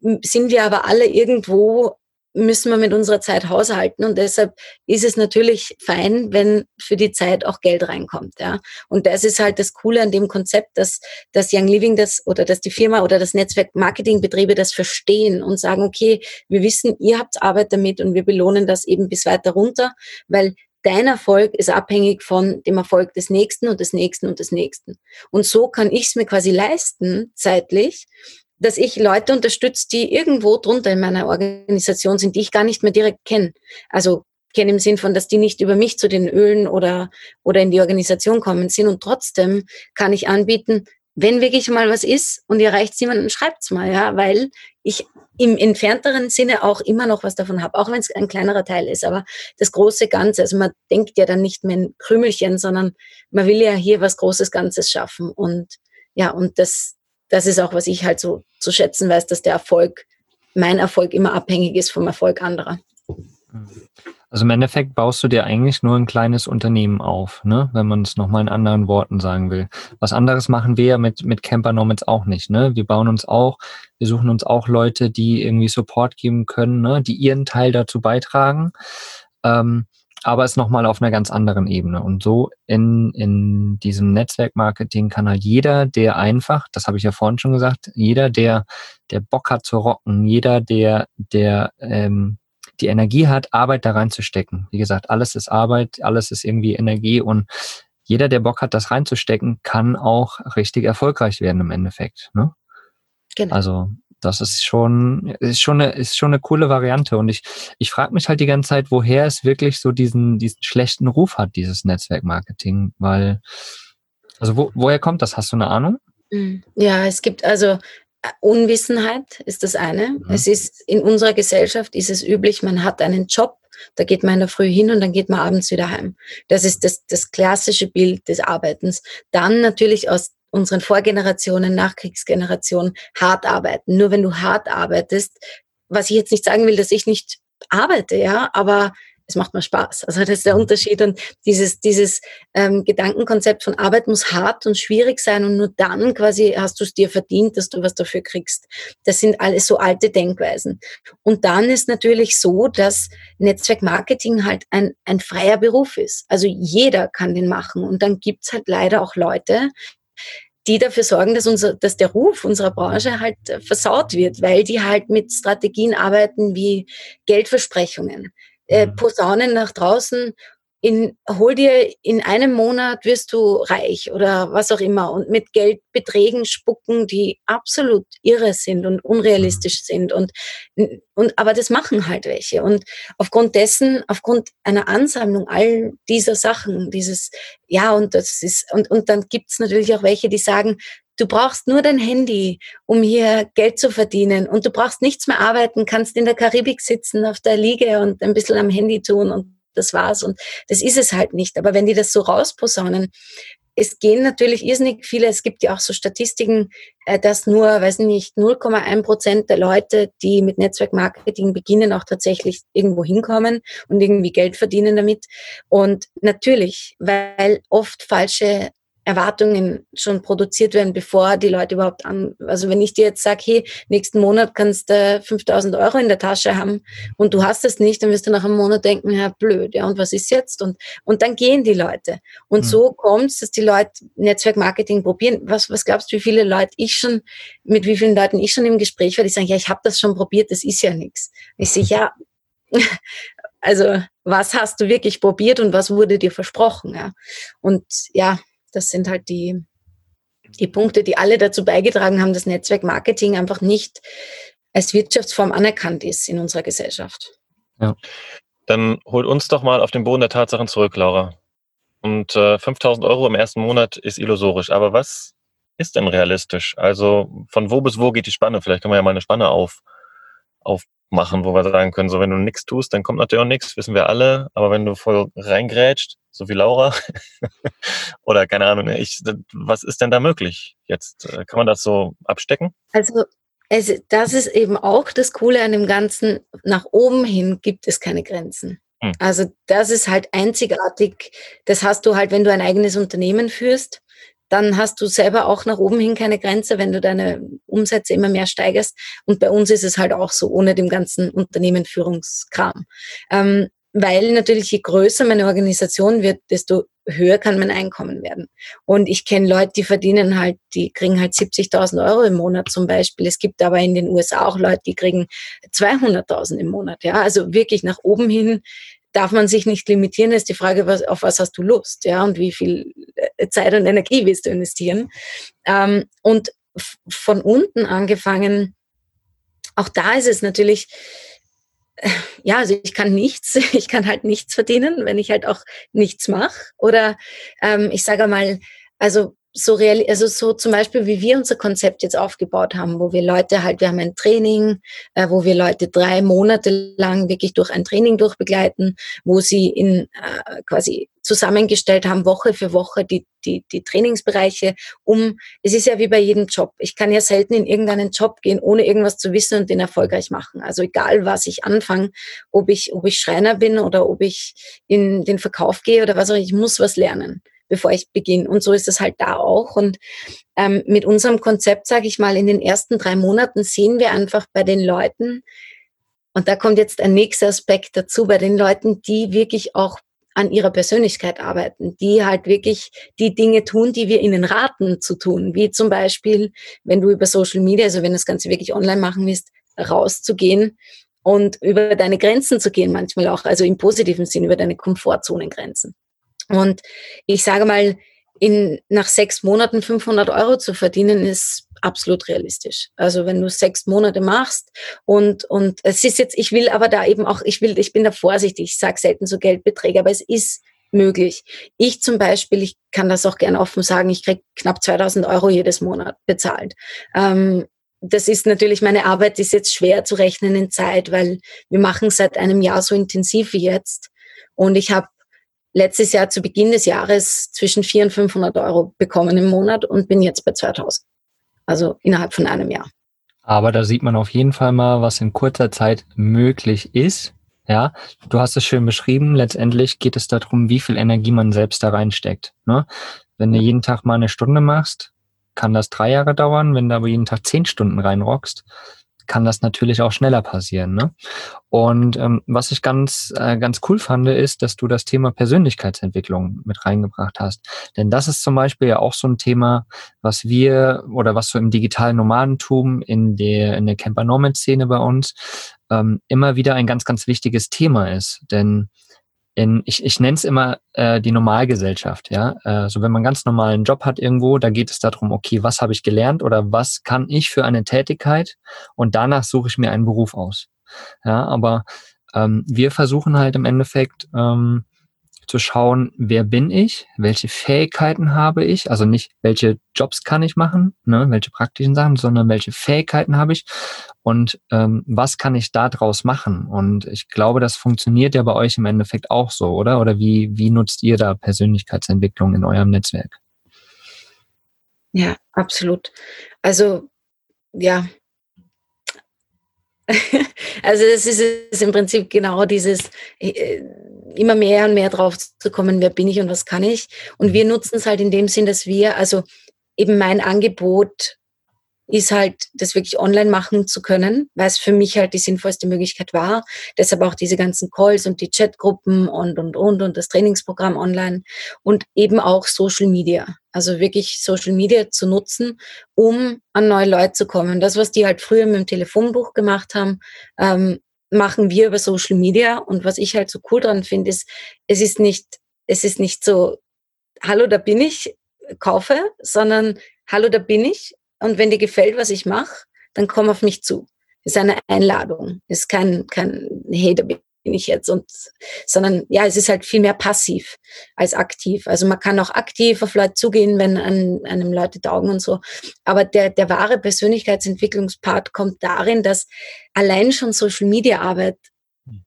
sind wir aber alle irgendwo müssen wir mit unserer Zeit haushalten und deshalb ist es natürlich fein, wenn für die Zeit auch Geld reinkommt, ja. Und das ist halt das Coole an dem Konzept, dass, dass Young Living das oder dass die Firma oder das Netzwerk Marketingbetriebe das verstehen und sagen, okay, wir wissen, ihr habt Arbeit damit und wir belohnen das eben bis weiter runter, weil dein Erfolg ist abhängig von dem Erfolg des Nächsten und des Nächsten und des Nächsten. Und so kann ich es mir quasi leisten, zeitlich, dass ich Leute unterstütze, die irgendwo drunter in meiner Organisation sind, die ich gar nicht mehr direkt kenne. Also kenne im Sinn von, dass die nicht über mich zu den Ölen oder, oder in die Organisation kommen sind. Und trotzdem kann ich anbieten, wenn wirklich mal was ist und ihr reicht jemanden, schreibt's mal, ja, weil ich im entfernteren Sinne auch immer noch was davon habe, auch wenn es ein kleinerer Teil ist. Aber das große Ganze, also man denkt ja dann nicht mehr in Krümelchen, sondern man will ja hier was Großes Ganzes schaffen. Und ja, und das, das ist auch, was ich halt so zu schätzen weiß, dass der Erfolg, mein Erfolg immer abhängig ist vom Erfolg anderer.
Also im Endeffekt baust du dir eigentlich nur ein kleines Unternehmen auf, ne? wenn man es nochmal in anderen Worten sagen will. Was anderes machen wir ja mit, mit Camper Nomads auch nicht. Ne? Wir bauen uns auch, wir suchen uns auch Leute, die irgendwie Support geben können, ne? die ihren Teil dazu beitragen. Ähm, aber es nochmal auf einer ganz anderen Ebene. Und so in, in diesem Netzwerkmarketing kann halt jeder, der einfach, das habe ich ja vorhin schon gesagt, jeder, der, der Bock hat zu rocken, jeder, der, der ähm, die Energie hat, Arbeit da reinzustecken. Wie gesagt, alles ist Arbeit, alles ist irgendwie Energie und jeder, der Bock hat, das reinzustecken, kann auch richtig erfolgreich werden im Endeffekt. Ne? Genau. Also das ist schon, ist schon eine, ist schon eine coole Variante. Und ich, ich frage mich halt die ganze Zeit, woher es wirklich so diesen, diesen schlechten Ruf hat, dieses Netzwerkmarketing. Weil, also wo, woher kommt das? Hast du eine Ahnung?
Hm. Ja, es gibt also äh, Unwissenheit ist das eine. Mhm. Es ist in unserer Gesellschaft ist es üblich, man hat einen Job, da geht man in der Früh hin und dann geht man abends wieder heim. Das ist das, das klassische Bild des Arbeitens. Dann natürlich aus unseren Vorgenerationen, Nachkriegsgenerationen hart arbeiten. Nur wenn du hart arbeitest, was ich jetzt nicht sagen will, dass ich nicht arbeite, ja, aber es macht mir Spaß. Also das ist der mhm. Unterschied und dieses, dieses ähm, Gedankenkonzept von Arbeit muss hart und schwierig sein und nur dann quasi hast du es dir verdient, dass du was dafür kriegst. Das sind alles so alte Denkweisen. Und dann ist natürlich so, dass Netzwerkmarketing halt ein, ein freier Beruf ist. Also jeder kann den machen und dann gibt's halt leider auch Leute, die dafür sorgen, dass, unser, dass der Ruf unserer Branche halt äh, versaut wird, weil die halt mit Strategien arbeiten wie Geldversprechungen, äh, mhm. Posaunen nach draußen in, hol dir in einem Monat wirst du reich oder was auch immer und mit Geldbeträgen spucken, die absolut irre sind und unrealistisch mhm. sind und, und, aber das machen halt welche und aufgrund dessen, aufgrund einer Ansammlung all dieser Sachen, dieses, ja und das ist, und, und dann gibt's natürlich auch welche, die sagen, Du brauchst nur dein Handy, um hier Geld zu verdienen. Und du brauchst nichts mehr arbeiten, kannst in der Karibik sitzen, auf der Liege und ein bisschen am Handy tun und das war's. Und das ist es halt nicht. Aber wenn die das so rausposaunen, es gehen natürlich irrsinnig viele, es gibt ja auch so Statistiken, äh, dass nur, weiß nicht, 0,1 Prozent der Leute, die mit Netzwerkmarketing beginnen, auch tatsächlich irgendwo hinkommen und irgendwie Geld verdienen damit. Und natürlich, weil oft falsche Erwartungen schon produziert werden, bevor die Leute überhaupt an, also wenn ich dir jetzt sage, hey, nächsten Monat kannst du 5000 Euro in der Tasche haben und du hast es nicht, dann wirst du nach einem Monat denken, ja, blöd, ja, und was ist jetzt? Und, und dann gehen die Leute. Und mhm. so kommt es, dass die Leute Netzwerkmarketing probieren. Was, was glaubst du, wie viele Leute ich schon, mit wie vielen Leuten ich schon im Gespräch war, die sagen, ja, ich habe das schon probiert, das ist ja nichts. Ich sehe, ja, also was hast du wirklich probiert und was wurde dir versprochen? Ja? Und ja, das sind halt die, die Punkte, die alle dazu beigetragen haben, dass Netzwerkmarketing einfach nicht als Wirtschaftsform anerkannt ist in unserer Gesellschaft.
Ja. Dann holt uns doch mal auf den Boden der Tatsachen zurück, Laura. Und äh, 5000 Euro im ersten Monat ist illusorisch. Aber was ist denn realistisch? Also von wo bis wo geht die Spanne? Vielleicht können wir ja mal eine Spanne auf, aufmachen, wo wir sagen können, so wenn du nichts tust, dann kommt natürlich auch nichts, wissen wir alle. Aber wenn du voll reingrätscht, so wie Laura, oder keine Ahnung, ich, was ist denn da möglich jetzt? Äh, kann man das so abstecken?
Also es, das ist eben auch das Coole an dem Ganzen. Nach oben hin gibt es keine Grenzen. Hm. Also das ist halt einzigartig. Das hast du halt, wenn du ein eigenes Unternehmen führst, dann hast du selber auch nach oben hin keine Grenze, wenn du deine Umsätze immer mehr steigerst. Und bei uns ist es halt auch so, ohne dem ganzen Unternehmenführungskram. Ähm, weil natürlich je größer meine Organisation wird, desto höher kann mein Einkommen werden. Und ich kenne Leute, die verdienen halt, die kriegen halt 70.000 Euro im Monat zum Beispiel. Es gibt aber in den USA auch Leute, die kriegen 200.000 im Monat. Ja, also wirklich nach oben hin darf man sich nicht limitieren. ist die Frage, was, auf was hast du Lust, ja, und wie viel äh, Zeit und Energie willst du investieren? Ähm, und von unten angefangen, auch da ist es natürlich, ja, also ich kann nichts, ich kann halt nichts verdienen, wenn ich halt auch nichts mache. Oder ähm, ich sage mal, also so real, also so zum Beispiel, wie wir unser Konzept jetzt aufgebaut haben, wo wir Leute halt, wir haben ein Training, äh, wo wir Leute drei Monate lang wirklich durch ein Training durchbegleiten, wo sie in äh, quasi zusammengestellt haben, Woche für Woche die, die, die Trainingsbereiche, um, es ist ja wie bei jedem Job. Ich kann ja selten in irgendeinen Job gehen, ohne irgendwas zu wissen und den erfolgreich machen. Also egal, was ich anfange, ob ich, ob ich Schreiner bin oder ob ich in den Verkauf gehe oder was auch, ich muss was lernen bevor ich beginne. Und so ist es halt da auch. Und ähm, mit unserem Konzept, sage ich mal, in den ersten drei Monaten sehen wir einfach bei den Leuten, und da kommt jetzt ein nächster Aspekt dazu, bei den Leuten, die wirklich auch an ihrer Persönlichkeit arbeiten, die halt wirklich die Dinge tun, die wir ihnen raten zu tun, wie zum Beispiel, wenn du über Social Media, also wenn das Ganze wirklich online machen willst, rauszugehen und über deine Grenzen zu gehen, manchmal auch, also im positiven Sinn, über deine Komfortzonengrenzen. Und ich sage mal, in, nach sechs Monaten 500 Euro zu verdienen, ist absolut realistisch. Also wenn du sechs Monate machst und, und es ist jetzt, ich will aber da eben auch, ich will, ich bin da vorsichtig, ich sage selten so Geldbeträge, aber es ist möglich. Ich zum Beispiel, ich kann das auch gerne offen sagen, ich krieg knapp 2000 Euro jedes Monat bezahlt. Ähm, das ist natürlich, meine Arbeit ist jetzt schwer zu rechnen in Zeit, weil wir machen seit einem Jahr so intensiv wie jetzt. Und ich habe letztes Jahr zu Beginn des Jahres zwischen 400 und 500 Euro bekommen im Monat und bin jetzt bei 2000. Also innerhalb von einem Jahr.
Aber da sieht man auf jeden Fall mal, was in kurzer Zeit möglich ist. Ja, du hast es schön beschrieben. Letztendlich geht es darum, wie viel Energie man selbst da reinsteckt. Ne? Wenn du jeden Tag mal eine Stunde machst, kann das drei Jahre dauern. Wenn du aber jeden Tag zehn Stunden reinrockst, kann das natürlich auch schneller passieren. Ne? Und ähm, was ich ganz, äh, ganz cool fand, ist, dass du das Thema Persönlichkeitsentwicklung mit reingebracht hast. Denn das ist zum Beispiel ja auch so ein Thema, was wir oder was so im digitalen Nomadentum in der, in der Camper-Nomad-Szene bei uns ähm, immer wieder ein ganz, ganz wichtiges Thema ist. Denn in, ich, ich nenne es immer äh, die Normalgesellschaft, ja. Also wenn man ganz normalen Job hat irgendwo, da geht es darum, okay, was habe ich gelernt oder was kann ich für eine Tätigkeit und danach suche ich mir einen Beruf aus. Ja, aber ähm, wir versuchen halt im Endeffekt ähm, zu schauen, wer bin ich, welche Fähigkeiten habe ich, also nicht welche Jobs kann ich machen, ne, welche praktischen Sachen, sondern welche Fähigkeiten habe ich und ähm, was kann ich daraus machen. Und ich glaube, das funktioniert ja bei euch im Endeffekt auch so, oder? Oder wie, wie nutzt ihr da Persönlichkeitsentwicklung in eurem Netzwerk?
Ja, absolut. Also ja, also das ist es im Prinzip genau dieses, äh, immer mehr und mehr drauf zu kommen, wer bin ich und was kann ich. Und mhm. wir nutzen es halt in dem Sinn, dass wir, also eben mein Angebot ist halt, das wirklich online machen zu können, weil es für mich halt die sinnvollste Möglichkeit war. Deshalb auch diese ganzen Calls und die Chatgruppen und, und, und, und das Trainingsprogramm online und eben auch Social Media. Also wirklich Social Media zu nutzen, um an neue Leute zu kommen. Das, was die halt früher mit dem Telefonbuch gemacht haben, ähm, machen wir über Social Media. Und was ich halt so cool dran finde, ist, es ist nicht, es ist nicht so, hallo, da bin ich, kaufe, sondern hallo, da bin ich. Und wenn dir gefällt, was ich mache, dann komm auf mich zu. Ist eine Einladung, ist kein, kein, hey, da bin ich jetzt und, sondern ja, es ist halt viel mehr passiv als aktiv. Also man kann auch aktiv auf Leute zugehen, wenn an, einem Leute taugen und so. Aber der, der wahre Persönlichkeitsentwicklungspart kommt darin, dass allein schon Social Media Arbeit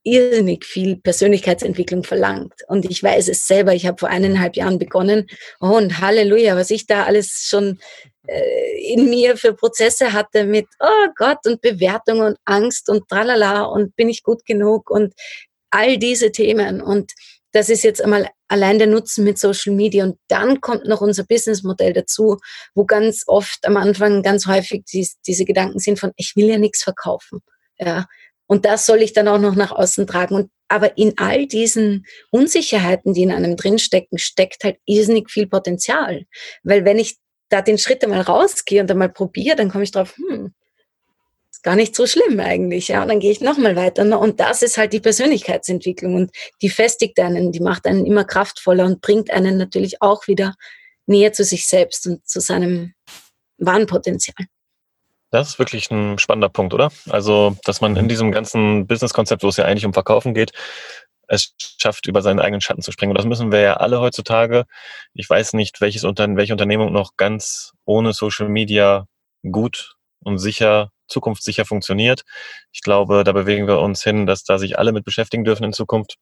irrsinnig viel Persönlichkeitsentwicklung verlangt. Und ich weiß es selber, ich habe vor eineinhalb Jahren begonnen. Oh, und Halleluja, was ich da alles schon in mir für Prozesse hatte mit, oh Gott, und Bewertung und Angst und tralala und bin ich gut genug und all diese Themen. Und das ist jetzt einmal allein der Nutzen mit Social Media. Und dann kommt noch unser Businessmodell dazu, wo ganz oft am Anfang ganz häufig dies, diese Gedanken sind von, ich will ja nichts verkaufen. Ja, und das soll ich dann auch noch nach außen tragen. Und, aber in all diesen Unsicherheiten, die in einem drinstecken, steckt halt irrsinnig viel Potenzial. Weil wenn ich da den Schritt einmal rausgehe und einmal probiere, dann komme ich drauf, hm, ist gar nicht so schlimm eigentlich. Ja, und dann gehe ich nochmal weiter. Ne? Und das ist halt die Persönlichkeitsentwicklung und die festigt einen, die macht einen immer kraftvoller und bringt einen natürlich auch wieder näher zu sich selbst und zu seinem wahren Potenzial.
Das ist wirklich ein spannender Punkt, oder? Also, dass man in diesem ganzen Business-Konzept, wo es ja eigentlich um Verkaufen geht, es schafft, über seinen eigenen Schatten zu springen. Und das müssen wir ja alle heutzutage. Ich weiß nicht, welches Unter welche Unternehmung noch ganz ohne Social Media gut und sicher, zukunftssicher funktioniert. Ich glaube, da bewegen wir uns hin, dass da sich alle mit beschäftigen dürfen in Zukunft.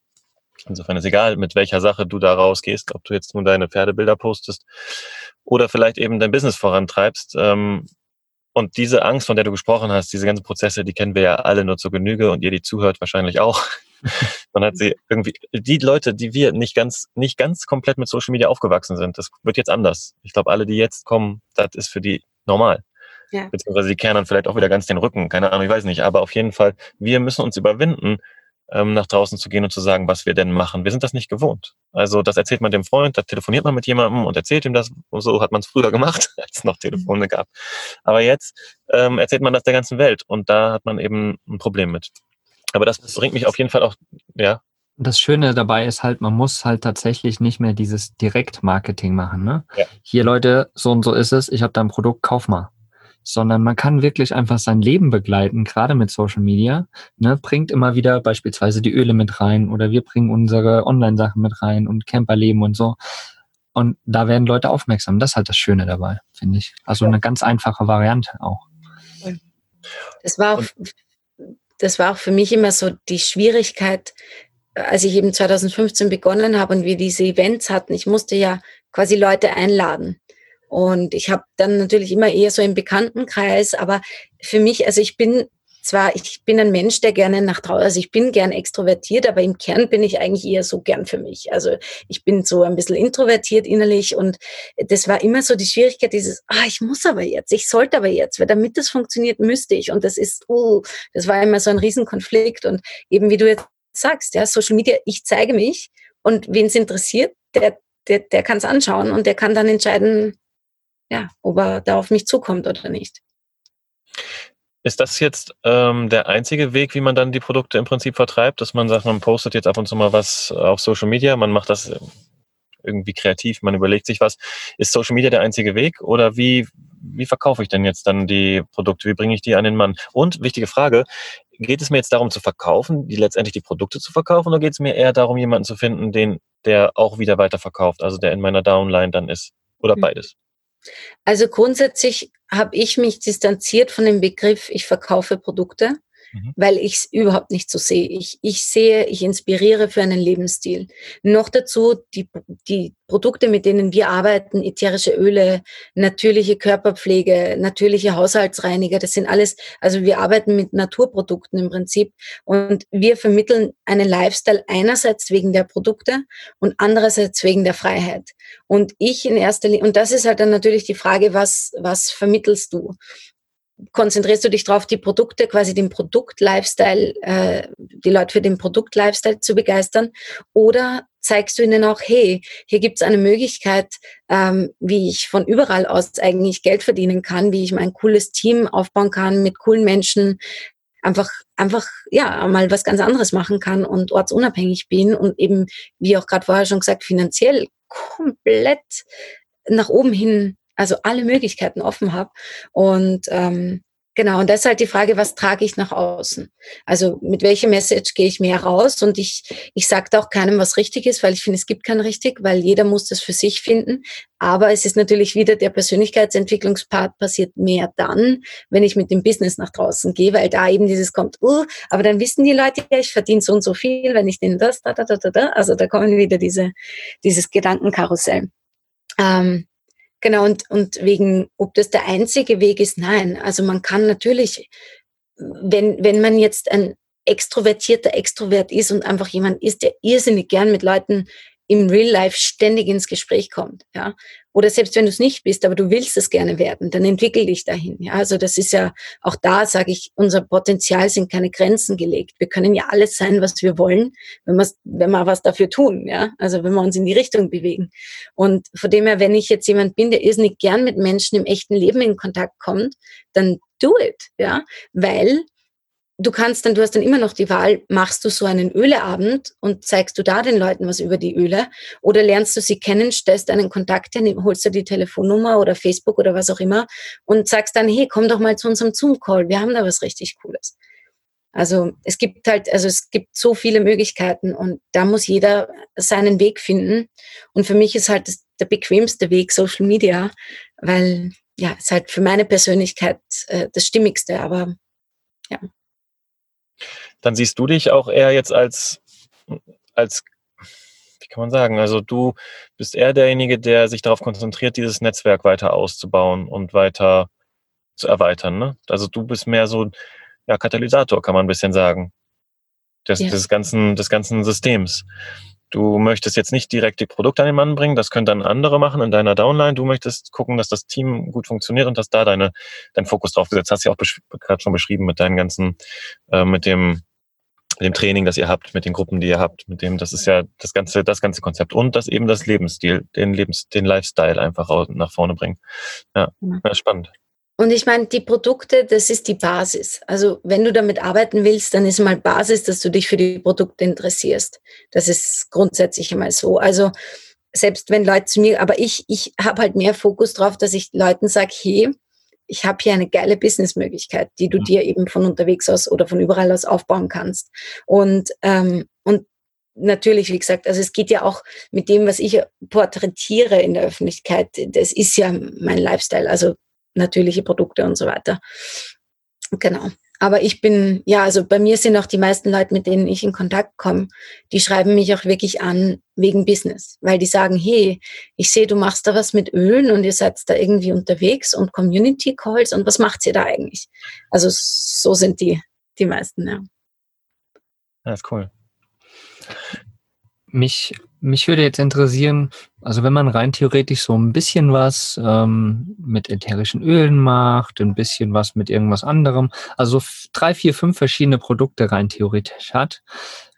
Insofern ist egal, mit welcher Sache du da rausgehst, ob du jetzt nur deine Pferdebilder postest oder vielleicht eben dein Business vorantreibst. Ähm, und diese Angst, von der du gesprochen hast, diese ganzen Prozesse, die kennen wir ja alle nur zur Genüge und ihr, die zuhört, wahrscheinlich auch. Man hat sie irgendwie, die Leute, die wir nicht ganz, nicht ganz komplett mit Social Media aufgewachsen sind, das wird jetzt anders. Ich glaube, alle, die jetzt kommen, das ist für die normal. Ja. Beziehungsweise die kehren dann vielleicht auch wieder ganz den Rücken. Keine Ahnung, ich weiß nicht. Aber auf jeden Fall, wir müssen uns überwinden, ähm, nach draußen zu gehen und zu sagen, was wir denn machen. Wir sind das nicht gewohnt. Also das erzählt man dem Freund, da telefoniert man mit jemandem und erzählt ihm das. Und so hat man es früher gemacht, als es noch Telefone gab. Aber jetzt ähm, erzählt man das der ganzen Welt und da hat man eben ein Problem mit. Aber das bringt mich auf jeden Fall auch, ja.
Das Schöne dabei ist halt, man muss halt tatsächlich nicht mehr dieses Direktmarketing machen. Ne? Ja. Hier Leute, so und so ist es, ich habe da ein Produkt, kauf mal sondern man kann wirklich einfach sein Leben begleiten, gerade mit Social Media. Ne, bringt immer wieder beispielsweise die Öle mit rein oder wir bringen unsere Online-Sachen mit rein und Camperleben und so. Und da werden Leute aufmerksam. Das ist halt das Schöne dabei, finde ich. Also eine ganz einfache Variante auch.
Das war auch, das war auch für mich immer so die Schwierigkeit, als ich eben 2015 begonnen habe und wir diese Events hatten. Ich musste ja quasi Leute einladen. Und ich habe dann natürlich immer eher so im Bekanntenkreis, aber für mich, also ich bin zwar, ich bin ein Mensch, der gerne nach draußen, also ich bin gern extrovertiert, aber im Kern bin ich eigentlich eher so gern für mich. Also ich bin so ein bisschen introvertiert innerlich und das war immer so die Schwierigkeit, dieses, ah, ich muss aber jetzt, ich sollte aber jetzt, weil damit das funktioniert, müsste ich. Und das ist, uh, das war immer so ein Riesenkonflikt. Und eben wie du jetzt sagst, ja, Social Media, ich zeige mich und wen es interessiert, der, der, der kann es anschauen und der kann dann entscheiden, ja, ob er da auf mich zukommt oder nicht.
Ist das jetzt ähm, der einzige Weg, wie man dann die Produkte im Prinzip vertreibt, dass man sagt, man postet jetzt ab und zu mal was auf Social Media, man macht das irgendwie kreativ, man überlegt sich was. Ist Social Media der einzige Weg oder wie, wie verkaufe ich denn jetzt dann die Produkte? Wie bringe ich die an den Mann? Und wichtige Frage, geht es mir jetzt darum zu verkaufen, die letztendlich die Produkte zu verkaufen oder geht es mir eher darum, jemanden zu finden, den, der auch wieder weiter verkauft, also der in meiner Downline dann ist? Oder hm. beides?
Also grundsätzlich habe ich mich distanziert von dem Begriff, ich verkaufe Produkte mhm. weil ich es überhaupt nicht so sehe. Ich, ich sehe, ich inspiriere für einen Lebensstil. Noch dazu die, die Produkte, mit denen wir arbeiten, ätherische Öle, natürliche Körperpflege, natürliche Haushaltsreiniger, das sind alles, also wir arbeiten mit Naturprodukten im Prinzip und wir vermitteln einen Lifestyle einerseits wegen der Produkte und andererseits wegen der Freiheit. Und ich in erster Linie, und das ist halt dann natürlich die Frage, was, was vermittelst du? Konzentrierst du dich darauf, die Produkte, quasi den Produkt-Lifestyle, äh, die Leute für den Produkt-Lifestyle zu begeistern? Oder zeigst du ihnen auch, hey, hier gibt's eine Möglichkeit, ähm, wie ich von überall aus eigentlich Geld verdienen kann, wie ich mein cooles Team aufbauen kann mit coolen Menschen, einfach, einfach, ja, mal was ganz anderes machen kann und ortsunabhängig bin und eben, wie auch gerade vorher schon gesagt, finanziell komplett nach oben hin also alle Möglichkeiten offen habe. Und ähm, Genau, und das ist halt die Frage, was trage ich nach außen? Also mit welcher Message gehe ich mehr raus? Und ich, ich sage auch keinem, was richtig ist, weil ich finde, es gibt kein richtig, weil jeder muss das für sich finden. Aber es ist natürlich wieder der Persönlichkeitsentwicklungspart passiert mehr dann, wenn ich mit dem Business nach draußen gehe, weil da eben dieses kommt, uh, aber dann wissen die Leute ja, ich verdiene so und so viel, wenn ich denen das, da, da, da, da, da. Also da kommen wieder diese, dieses Gedankenkarussell. Ähm, Genau, und, und wegen, ob das der einzige Weg ist, nein. Also man kann natürlich, wenn, wenn man jetzt ein extrovertierter Extrovert ist und einfach jemand ist, der irrsinnig gern mit Leuten im Real Life ständig ins Gespräch kommt, ja. Oder selbst wenn du es nicht bist, aber du willst es gerne werden, dann entwickel dich dahin, ja. Also das ist ja auch da, sage ich, unser Potenzial sind keine Grenzen gelegt. Wir können ja alles sein, was wir wollen, wenn wir, wenn wir was dafür tun, ja. Also wenn wir uns in die Richtung bewegen. Und von dem her, wenn ich jetzt jemand bin, der irrsinnig gern mit Menschen im echten Leben in Kontakt kommt, dann do it, ja. Weil du kannst dann, du hast dann immer noch die Wahl, machst du so einen Öleabend und zeigst du da den Leuten was über die Öle oder lernst du sie kennen, stellst einen Kontakt her, holst du die Telefonnummer oder Facebook oder was auch immer und sagst dann, hey, komm doch mal zu unserem Zoom-Call, wir haben da was richtig Cooles. Also es gibt halt, also es gibt so viele Möglichkeiten und da muss jeder seinen Weg finden. Und für mich ist halt das, der bequemste Weg Social Media, weil ja, es halt für meine Persönlichkeit äh, das Stimmigste, aber ja
dann siehst du dich auch eher jetzt als, als, wie kann man sagen, also du bist eher derjenige, der sich darauf konzentriert, dieses Netzwerk weiter auszubauen und weiter zu erweitern. Ne? Also du bist mehr so, ja, Katalysator, kann man ein bisschen sagen, des, ja. des, ganzen, des ganzen Systems. Du möchtest jetzt nicht direkt die Produkte an den Mann bringen, das können dann andere machen in deiner Downline. Du möchtest gucken, dass das Team gut funktioniert und dass da deine, dein Fokus drauf gesetzt hast. du ja auch gerade schon beschrieben mit deinen ganzen, äh, mit dem mit dem Training, das ihr habt, mit den Gruppen, die ihr habt, mit dem, das ist ja das ganze, das ganze Konzept und das eben das Lebensstil, den Lebens, den Lifestyle einfach nach vorne bringen. Ja, ja spannend.
Und ich meine, die Produkte, das ist die Basis. Also wenn du damit arbeiten willst, dann ist mal Basis, dass du dich für die Produkte interessierst. Das ist grundsätzlich immer so. Also selbst wenn Leute zu mir, aber ich, ich habe halt mehr Fokus drauf, dass ich Leuten sage, hey, ich habe hier eine geile Businessmöglichkeit, die du mhm. dir eben von unterwegs aus oder von überall aus aufbauen kannst. Und, ähm, und natürlich, wie gesagt, also es geht ja auch mit dem, was ich porträtiere in der Öffentlichkeit, das ist ja mein Lifestyle, also natürliche Produkte und so weiter. Genau. Aber ich bin, ja, also bei mir sind auch die meisten Leute, mit denen ich in Kontakt komme, die schreiben mich auch wirklich an wegen Business, weil die sagen, hey, ich sehe, du machst da was mit Ölen und ihr seid da irgendwie unterwegs und Community Calls und was macht ihr da eigentlich? Also so sind die, die meisten, ja.
Das ist cool.
Mich, mich würde jetzt interessieren, also wenn man rein theoretisch so ein bisschen was ähm, mit ätherischen Ölen macht, ein bisschen was mit irgendwas anderem, also drei, vier, fünf verschiedene Produkte rein theoretisch hat,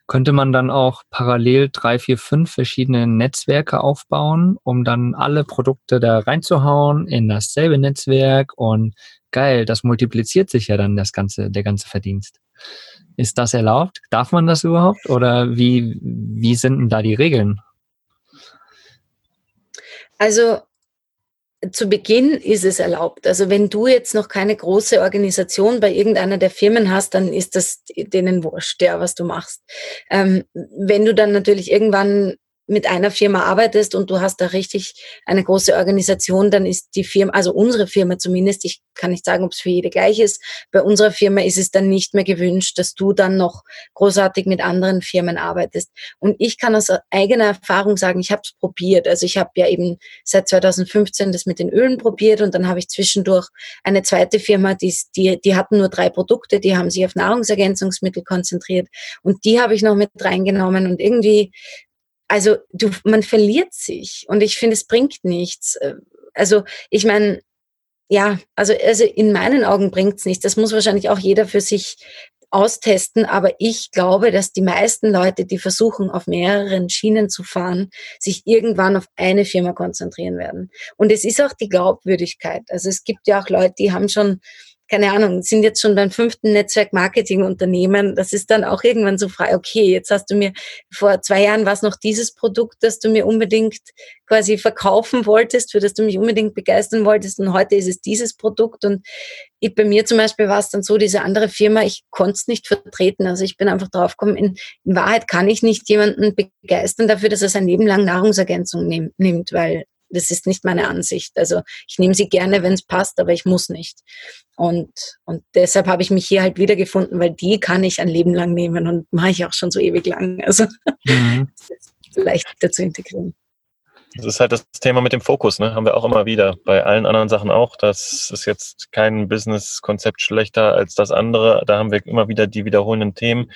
könnte man dann auch parallel drei, vier, fünf verschiedene Netzwerke aufbauen, um dann alle Produkte da reinzuhauen in dasselbe Netzwerk und geil, das multipliziert sich ja dann das ganze, der ganze Verdienst. Ist das erlaubt? Darf man das überhaupt? Oder wie, wie sind denn da die Regeln?
Also zu Beginn ist es erlaubt. Also wenn du jetzt noch keine große Organisation bei irgendeiner der Firmen hast, dann ist das denen wurscht, ja, was du machst. Ähm, wenn du dann natürlich irgendwann mit einer Firma arbeitest und du hast da richtig eine große Organisation, dann ist die Firma, also unsere Firma zumindest, ich kann nicht sagen, ob es für jede gleich ist, bei unserer Firma ist es dann nicht mehr gewünscht, dass du dann noch großartig mit anderen Firmen arbeitest. Und ich kann aus eigener Erfahrung sagen, ich habe es probiert. Also ich habe ja eben seit 2015 das mit den Ölen probiert und dann habe ich zwischendurch eine zweite Firma, die, die, die hatten nur drei Produkte, die haben sich auf Nahrungsergänzungsmittel konzentriert und die habe ich noch mit reingenommen und irgendwie also du, man verliert sich und ich finde, es bringt nichts. Äh, also ich meine, ja, also, also in meinen Augen bringt es nichts. Das muss wahrscheinlich auch jeder für sich austesten, aber ich glaube, dass die meisten Leute, die versuchen, auf mehreren Schienen zu fahren, sich irgendwann auf eine Firma konzentrieren werden. Und es ist auch die Glaubwürdigkeit. Also es gibt ja auch Leute, die haben schon keine Ahnung, sind jetzt schon beim fünften Netzwerk-Marketing-Unternehmen. Das ist dann auch irgendwann so frei, okay, jetzt hast du mir, vor zwei Jahren war es noch dieses Produkt, das du mir unbedingt quasi verkaufen wolltest, für das du mich unbedingt begeistern wolltest und heute ist es dieses Produkt und ich, bei mir zum Beispiel war es dann so, diese andere Firma, ich konnte es nicht vertreten. Also ich bin einfach draufgekommen, in, in Wahrheit kann ich nicht jemanden begeistern dafür, dass er sein Leben lang Nahrungsergänzung nehm, nimmt, weil das ist nicht meine Ansicht. Also ich nehme sie gerne, wenn es passt, aber ich muss nicht. Und, und deshalb habe ich mich hier halt wiedergefunden, weil die kann ich ein Leben lang nehmen und mache ich auch schon so ewig lang. Also mhm. leichter zu integrieren.
Das ist halt das Thema mit dem Fokus, ne? Haben wir auch immer wieder. Bei allen anderen Sachen auch. Das ist jetzt kein Business-Konzept schlechter als das andere. Da haben wir immer wieder die wiederholenden Themen.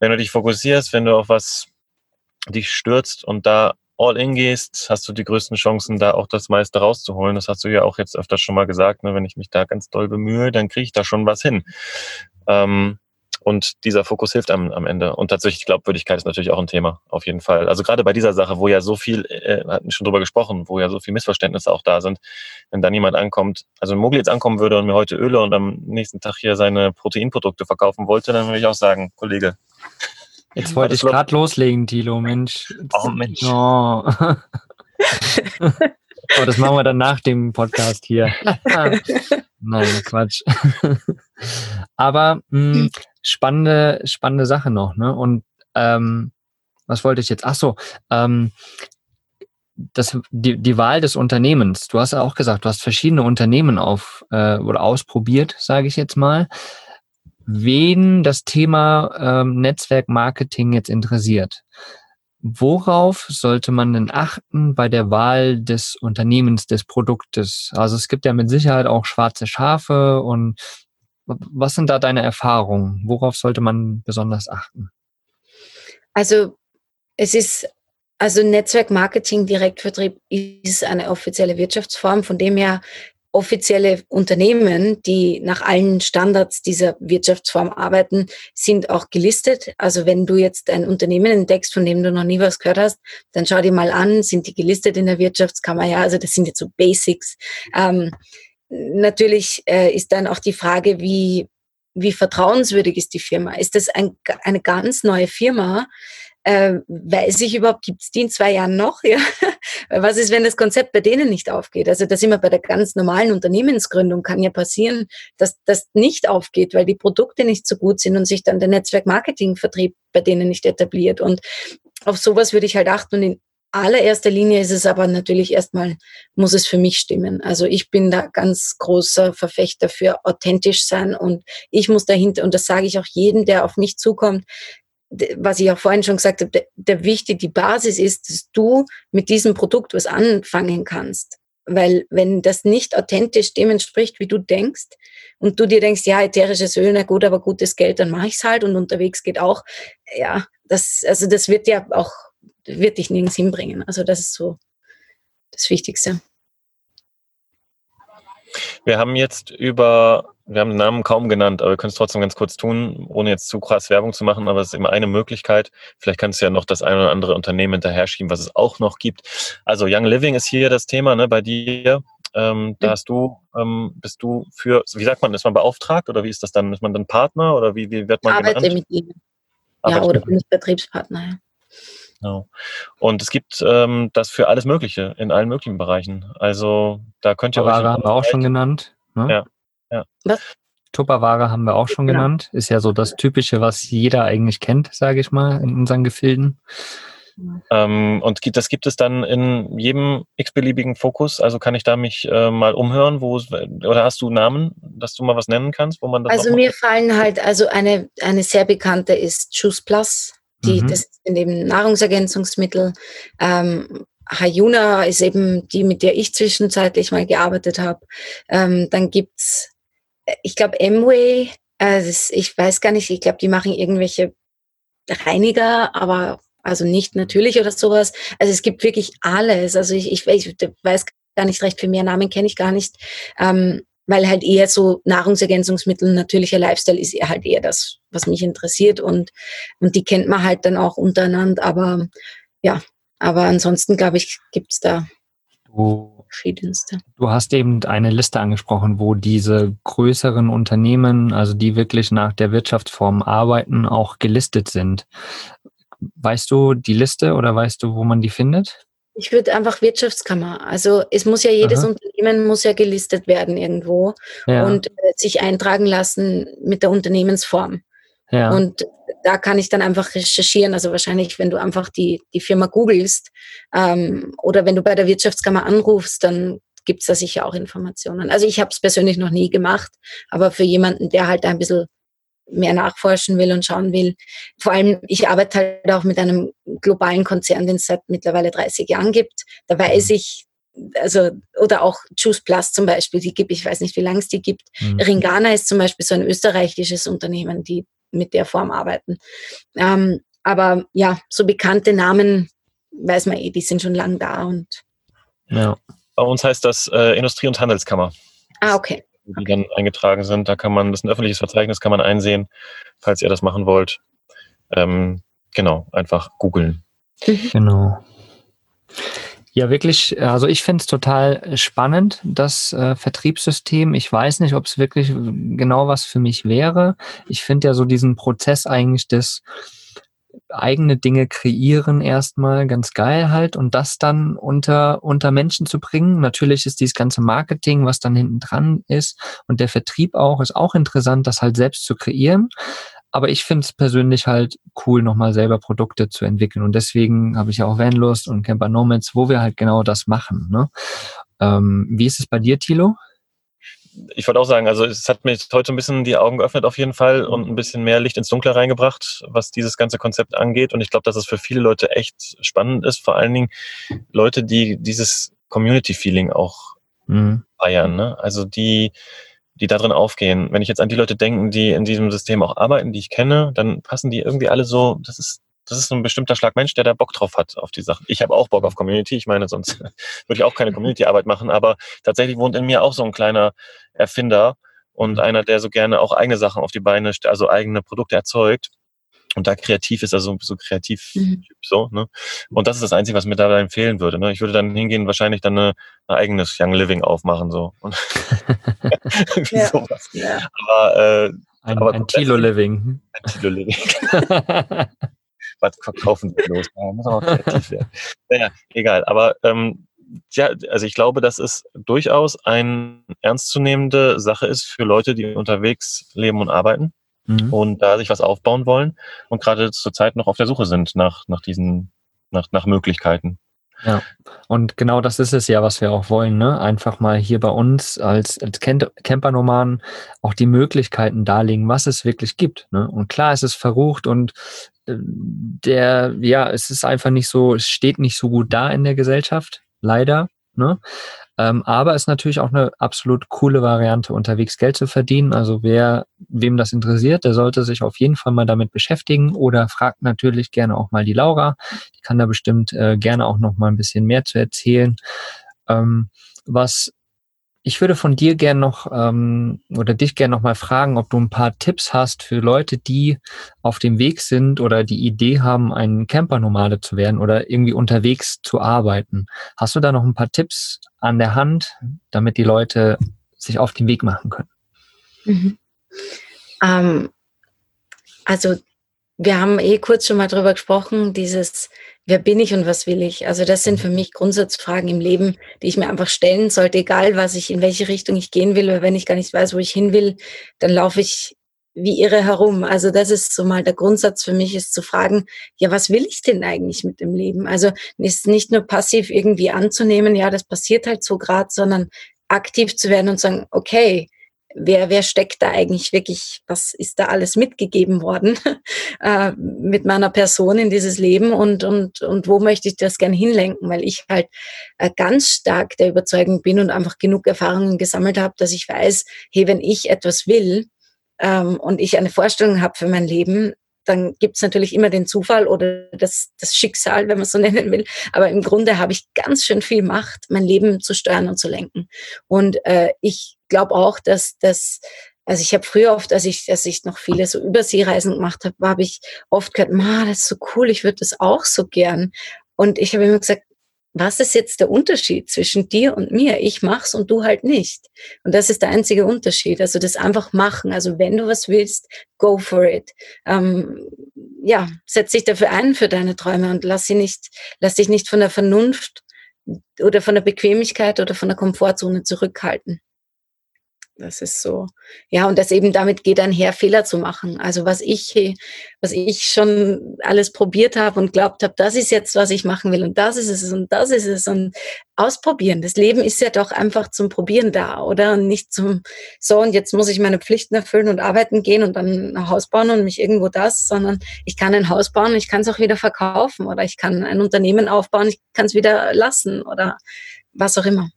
Wenn du dich fokussierst, wenn du auf was dich stürzt und da all in gehst, hast du die größten Chancen, da auch das meiste rauszuholen. Das hast du ja auch jetzt öfters schon mal gesagt. Ne? Wenn ich mich da ganz doll bemühe, dann kriege ich da schon was hin. Ähm, und dieser Fokus hilft am, am Ende. Und tatsächlich Glaubwürdigkeit ist natürlich auch ein Thema, auf jeden Fall. Also gerade bei dieser Sache, wo ja so viel, äh, hatten schon drüber gesprochen, wo ja so viel Missverständnisse auch da sind, wenn da niemand ankommt, also wenn Mogli jetzt ankommen würde und mir heute Öle und am nächsten Tag hier seine Proteinprodukte verkaufen wollte, dann würde ich auch sagen, Kollege.
Jetzt wollte ich gerade loslegen, Tilo, Mensch.
Oh, Mensch.
Oh. Aber das machen wir dann nach dem Podcast hier. Nein, Quatsch. Aber mh, hm, spannende, spannende Sache noch, ne? Und ähm, was wollte ich jetzt? Ach so, ähm, das, die, die Wahl des Unternehmens. Du hast ja auch gesagt, du hast verschiedene Unternehmen auf äh, oder ausprobiert, sage ich jetzt mal. Wen das Thema ähm, Netzwerkmarketing jetzt interessiert, worauf sollte man denn achten bei der Wahl des Unternehmens, des Produktes? Also es gibt ja mit Sicherheit auch schwarze Schafe und was sind da deine Erfahrungen? Worauf sollte man besonders achten?
Also es ist, also Netzwerkmarketing, Direktvertrieb ist eine offizielle Wirtschaftsform, von dem her offizielle Unternehmen, die nach allen Standards dieser Wirtschaftsform arbeiten, sind auch gelistet. Also wenn du jetzt ein Unternehmen entdeckst, von dem du noch nie was gehört hast, dann schau dir mal an, sind die gelistet in der Wirtschaftskammer? Ja, also das sind jetzt so Basics. Ähm, natürlich äh, ist dann auch die Frage, wie, wie vertrauenswürdig ist die Firma? Ist das ein, eine ganz neue Firma? Äh, weiß ich überhaupt, gibt es die in zwei Jahren noch? Ja? Was ist, wenn das Konzept bei denen nicht aufgeht? Also das immer bei der ganz normalen Unternehmensgründung kann ja passieren, dass das nicht aufgeht, weil die Produkte nicht so gut sind und sich dann der Netzwerk-Marketing-Vertrieb bei denen nicht etabliert. Und auf sowas würde ich halt achten. Und in allererster Linie ist es aber natürlich erstmal, muss es für mich stimmen. Also ich bin da ganz großer Verfechter für authentisch sein und ich muss dahinter, und das sage ich auch jedem, der auf mich zukommt, was ich auch vorhin schon gesagt habe, der, der wichtig, die Basis ist, dass du mit diesem Produkt was anfangen kannst. Weil wenn das nicht authentisch dem entspricht, wie du denkst, und du dir denkst, ja, ätherisches Öl, na gut, aber gutes Geld, dann mache ich's halt und unterwegs geht auch, ja, das, also das wird ja auch wird dich nirgends hinbringen. Also das ist so das Wichtigste.
Wir haben jetzt über, wir haben den Namen kaum genannt, aber wir können es trotzdem ganz kurz tun, ohne jetzt zu krass Werbung zu machen, aber es ist immer eine Möglichkeit. Vielleicht kannst du ja noch das eine oder andere Unternehmen hinterher schieben, was es auch noch gibt. Also Young Living ist hier das Thema, ne, bei dir. Ähm, da hast du, ähm, bist du für, wie sagt man, ist man beauftragt oder wie ist das dann? Ist man dann Partner oder wie, wie wird man
Arbeite genannt? mit ihnen. Ja, oder bin ich Betriebspartner, ja.
Genau. Und es gibt ähm, das für alles Mögliche, in allen möglichen Bereichen. Also da könnt ihr
Tupperware haben wir auch schon genannt. Ne?
Ja. ja.
Was?
Tupperware haben wir auch schon genau. genannt. Ist ja so das Typische, was jeder eigentlich kennt, sage ich mal, in unseren Gefilden.
Ähm, und das gibt es dann in jedem x-beliebigen Fokus. Also kann ich da mich äh, mal umhören, wo oder hast du Namen, dass du mal was nennen kannst, wo man das
Also mir fallen halt, also eine, eine sehr bekannte ist Juice Plus. Die, mhm. Das sind eben Nahrungsergänzungsmittel. Ähm, Hayuna ist eben die, mit der ich zwischenzeitlich mal gearbeitet habe. Ähm, dann gibt's, äh, ich glaube, Amway. Äh, das, ich weiß gar nicht, ich glaube, die machen irgendwelche Reiniger, aber also nicht natürlich oder sowas. Also es gibt wirklich alles. Also ich, ich, ich weiß gar nicht recht, für mehr Namen kenne ich gar nicht. Ähm, weil halt eher so Nahrungsergänzungsmittel, natürlicher Lifestyle ist eher halt eher das, was mich interessiert und, und die kennt man halt dann auch untereinander, aber ja, aber ansonsten glaube ich, gibt's da
Du, verschiedenste. Du hast eben eine Liste angesprochen, wo diese größeren Unternehmen, also die wirklich nach der Wirtschaftsform arbeiten, auch gelistet sind. Weißt du die Liste oder weißt du, wo man die findet?
Ich würde einfach Wirtschaftskammer. Also es muss ja jedes Aha. Unternehmen muss ja gelistet werden irgendwo ja. und äh, sich eintragen lassen mit der Unternehmensform. Ja. Und da kann ich dann einfach recherchieren. Also wahrscheinlich, wenn du einfach die, die Firma googelst ähm, oder wenn du bei der Wirtschaftskammer anrufst, dann gibt es da sicher auch Informationen. Also ich habe es persönlich noch nie gemacht, aber für jemanden, der halt ein bisschen mehr nachforschen will und schauen will. Vor allem, ich arbeite halt auch mit einem globalen Konzern, den es seit mittlerweile 30 Jahren gibt. Da weiß mhm. ich, also, oder auch Juice Plus zum Beispiel, die gibt, ich weiß nicht, wie lange es die gibt. Mhm. Ringana ist zum Beispiel so ein österreichisches Unternehmen, die mit der Form arbeiten. Ähm, aber ja, so bekannte Namen weiß man eh, die sind schon lang da und.
Ja. Bei uns heißt das äh, Industrie- und Handelskammer.
Ah, okay.
Die dann eingetragen sind. Da kann man, das ist ein öffentliches Verzeichnis, kann man einsehen, falls ihr das machen wollt. Ähm, genau, einfach googeln.
Genau. Ja, wirklich. Also ich finde es total spannend, das äh, Vertriebssystem. Ich weiß nicht, ob es wirklich genau was für mich wäre. Ich finde ja so diesen Prozess eigentlich des eigene Dinge kreieren erstmal ganz geil halt und das dann unter, unter Menschen zu bringen. Natürlich ist dieses ganze Marketing, was dann hinten dran ist und der Vertrieb auch, ist auch interessant, das halt selbst zu kreieren. Aber ich finde es persönlich halt cool, nochmal selber Produkte zu entwickeln. Und deswegen habe ich ja auch Vanlust und Camper Nomads, wo wir halt genau das machen. Ne? Ähm, wie ist es bei dir, Thilo?
Ich wollte auch sagen, also es hat mir heute ein bisschen die Augen geöffnet auf jeden Fall und ein bisschen mehr Licht ins Dunkle reingebracht, was dieses ganze Konzept angeht. Und ich glaube, dass es für viele Leute echt spannend ist, vor allen Dingen Leute, die dieses Community-Feeling auch mhm. feiern. Ne? Also die, die da drin aufgehen. Wenn ich jetzt an die Leute denke, die in diesem System auch arbeiten, die ich kenne, dann passen die irgendwie alle so, das ist das ist so ein bestimmter Schlag Mensch, der da Bock drauf hat auf die Sachen. Ich habe auch Bock auf Community. Ich meine, sonst würde ich auch keine Community-Arbeit machen. Aber tatsächlich wohnt in mir auch so ein kleiner Erfinder und einer, der so gerne auch eigene Sachen auf die Beine, also eigene Produkte erzeugt und da kreativ ist, also so kreativ mhm. so, ne? Und das ist das Einzige, was mir da empfehlen würde. Ne? Ich würde dann hingehen, wahrscheinlich dann eine, ein eigenes Young Living aufmachen, so. Und ja. sowas. Ja. Aber, äh,
ein, aber ein Tilo Living.
Ein Tilo Living was verkaufen wir los? Man muss auch kreativ werden. Naja, egal. Aber ähm, ja, also ich glaube, dass es durchaus eine ernstzunehmende Sache ist für Leute, die unterwegs leben und arbeiten mhm. und da sich was aufbauen wollen und gerade zurzeit noch auf der Suche sind nach, nach diesen, nach, nach Möglichkeiten.
Ja, und genau das ist es ja, was wir auch wollen, ne? Einfach mal hier bei uns als, als Campernomaden auch die Möglichkeiten darlegen, was es wirklich gibt. Ne? Und klar, es ist verrucht und äh, der, ja, es ist einfach nicht so, es steht nicht so gut da in der Gesellschaft, leider. Ne? Ähm, aber ist natürlich auch eine absolut coole Variante, unterwegs Geld zu verdienen. Also wer, wem das interessiert, der sollte sich auf jeden Fall mal damit beschäftigen oder fragt natürlich gerne auch mal die Laura. Die kann da bestimmt äh, gerne auch noch mal ein bisschen mehr zu erzählen. Ähm, was ich würde von dir gern noch ähm, oder dich gern noch mal fragen, ob du ein paar Tipps hast für Leute, die auf dem Weg sind oder die Idee haben, ein Campernomade zu werden oder irgendwie unterwegs zu arbeiten. Hast du da noch ein paar Tipps an der Hand, damit die Leute sich auf den Weg machen können?
Mhm. Ähm, also wir haben eh kurz schon mal drüber gesprochen, dieses wer bin ich und was will ich? Also das sind für mich Grundsatzfragen im Leben, die ich mir einfach stellen sollte, egal was ich, in welche Richtung ich gehen will, weil wenn ich gar nicht weiß, wo ich hin will, dann laufe ich wie irre herum. Also das ist so mal der Grundsatz für mich, ist zu fragen, ja, was will ich denn eigentlich mit dem Leben? Also ist nicht nur passiv irgendwie anzunehmen, ja, das passiert halt so gerade, sondern aktiv zu werden und sagen, okay, wer, wer steckt da eigentlich wirklich, was ist da alles mitgegeben worden äh, mit meiner Person in dieses Leben und, und, und wo möchte ich das gern hinlenken, weil ich halt äh, ganz stark der Überzeugung bin und einfach genug Erfahrungen gesammelt habe, dass ich weiß, hey, wenn ich etwas will ähm, und ich eine Vorstellung habe für mein Leben, dann gibt es natürlich immer den Zufall oder das, das Schicksal, wenn man so nennen will. Aber im Grunde habe ich ganz schön viel Macht, mein Leben zu steuern und zu lenken. Und äh, ich glaube auch, dass das also ich habe früher oft, als ich, als ich noch viele so Überseereisen gemacht habe, habe ich oft gehört, ma, das ist so cool, ich würde das auch so gern. Und ich habe immer gesagt, was ist jetzt der Unterschied zwischen dir und mir? Ich mach's und du halt nicht. Und das ist der einzige Unterschied. Also das einfach machen. Also wenn du was willst, go for it. Ähm, ja, setz dich dafür ein für deine Träume und lass sie nicht, lass dich nicht von der Vernunft oder von der Bequemlichkeit oder von der Komfortzone zurückhalten. Das ist so. Ja, und das eben damit geht einher, Fehler zu machen. Also was ich, was ich schon alles probiert habe und glaubt habe, das ist jetzt, was ich machen will und das ist es und das ist es und ausprobieren. Das Leben ist ja doch einfach zum Probieren da, oder? Und nicht zum, so und jetzt muss ich meine Pflichten erfüllen und arbeiten gehen und dann ein Haus bauen und mich irgendwo das, sondern ich kann ein Haus bauen, ich kann es auch wieder verkaufen oder ich kann ein Unternehmen aufbauen, ich kann es wieder lassen oder was auch immer.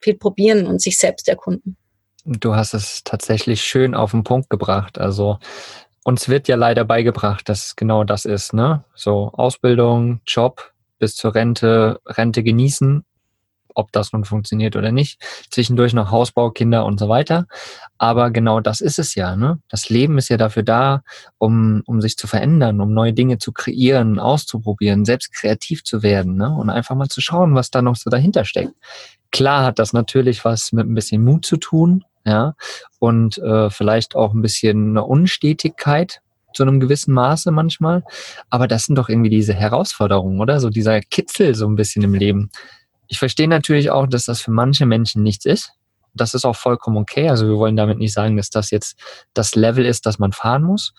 Viel probieren und sich selbst erkunden.
Du hast es tatsächlich schön auf den Punkt gebracht. Also uns wird ja leider beigebracht, dass genau das ist, ne? So Ausbildung, Job bis zur Rente, Rente genießen, ob das nun funktioniert oder nicht. Zwischendurch noch Hausbau, Kinder und so weiter. Aber genau das ist es ja, ne? Das Leben ist ja dafür da, um, um sich zu verändern, um neue Dinge zu kreieren, auszuprobieren, selbst kreativ zu werden, ne? Und einfach mal zu schauen, was da noch so dahinter steckt. Klar hat das natürlich was mit ein bisschen Mut zu tun, ja, und äh, vielleicht auch ein bisschen eine Unstetigkeit zu einem gewissen Maße manchmal. Aber das sind doch irgendwie diese Herausforderungen, oder? So dieser Kitzel so ein bisschen im Leben. Ich verstehe natürlich auch, dass das für manche Menschen nichts ist. Das ist auch vollkommen okay. Also wir wollen damit nicht sagen, dass das jetzt das Level ist, das man fahren muss.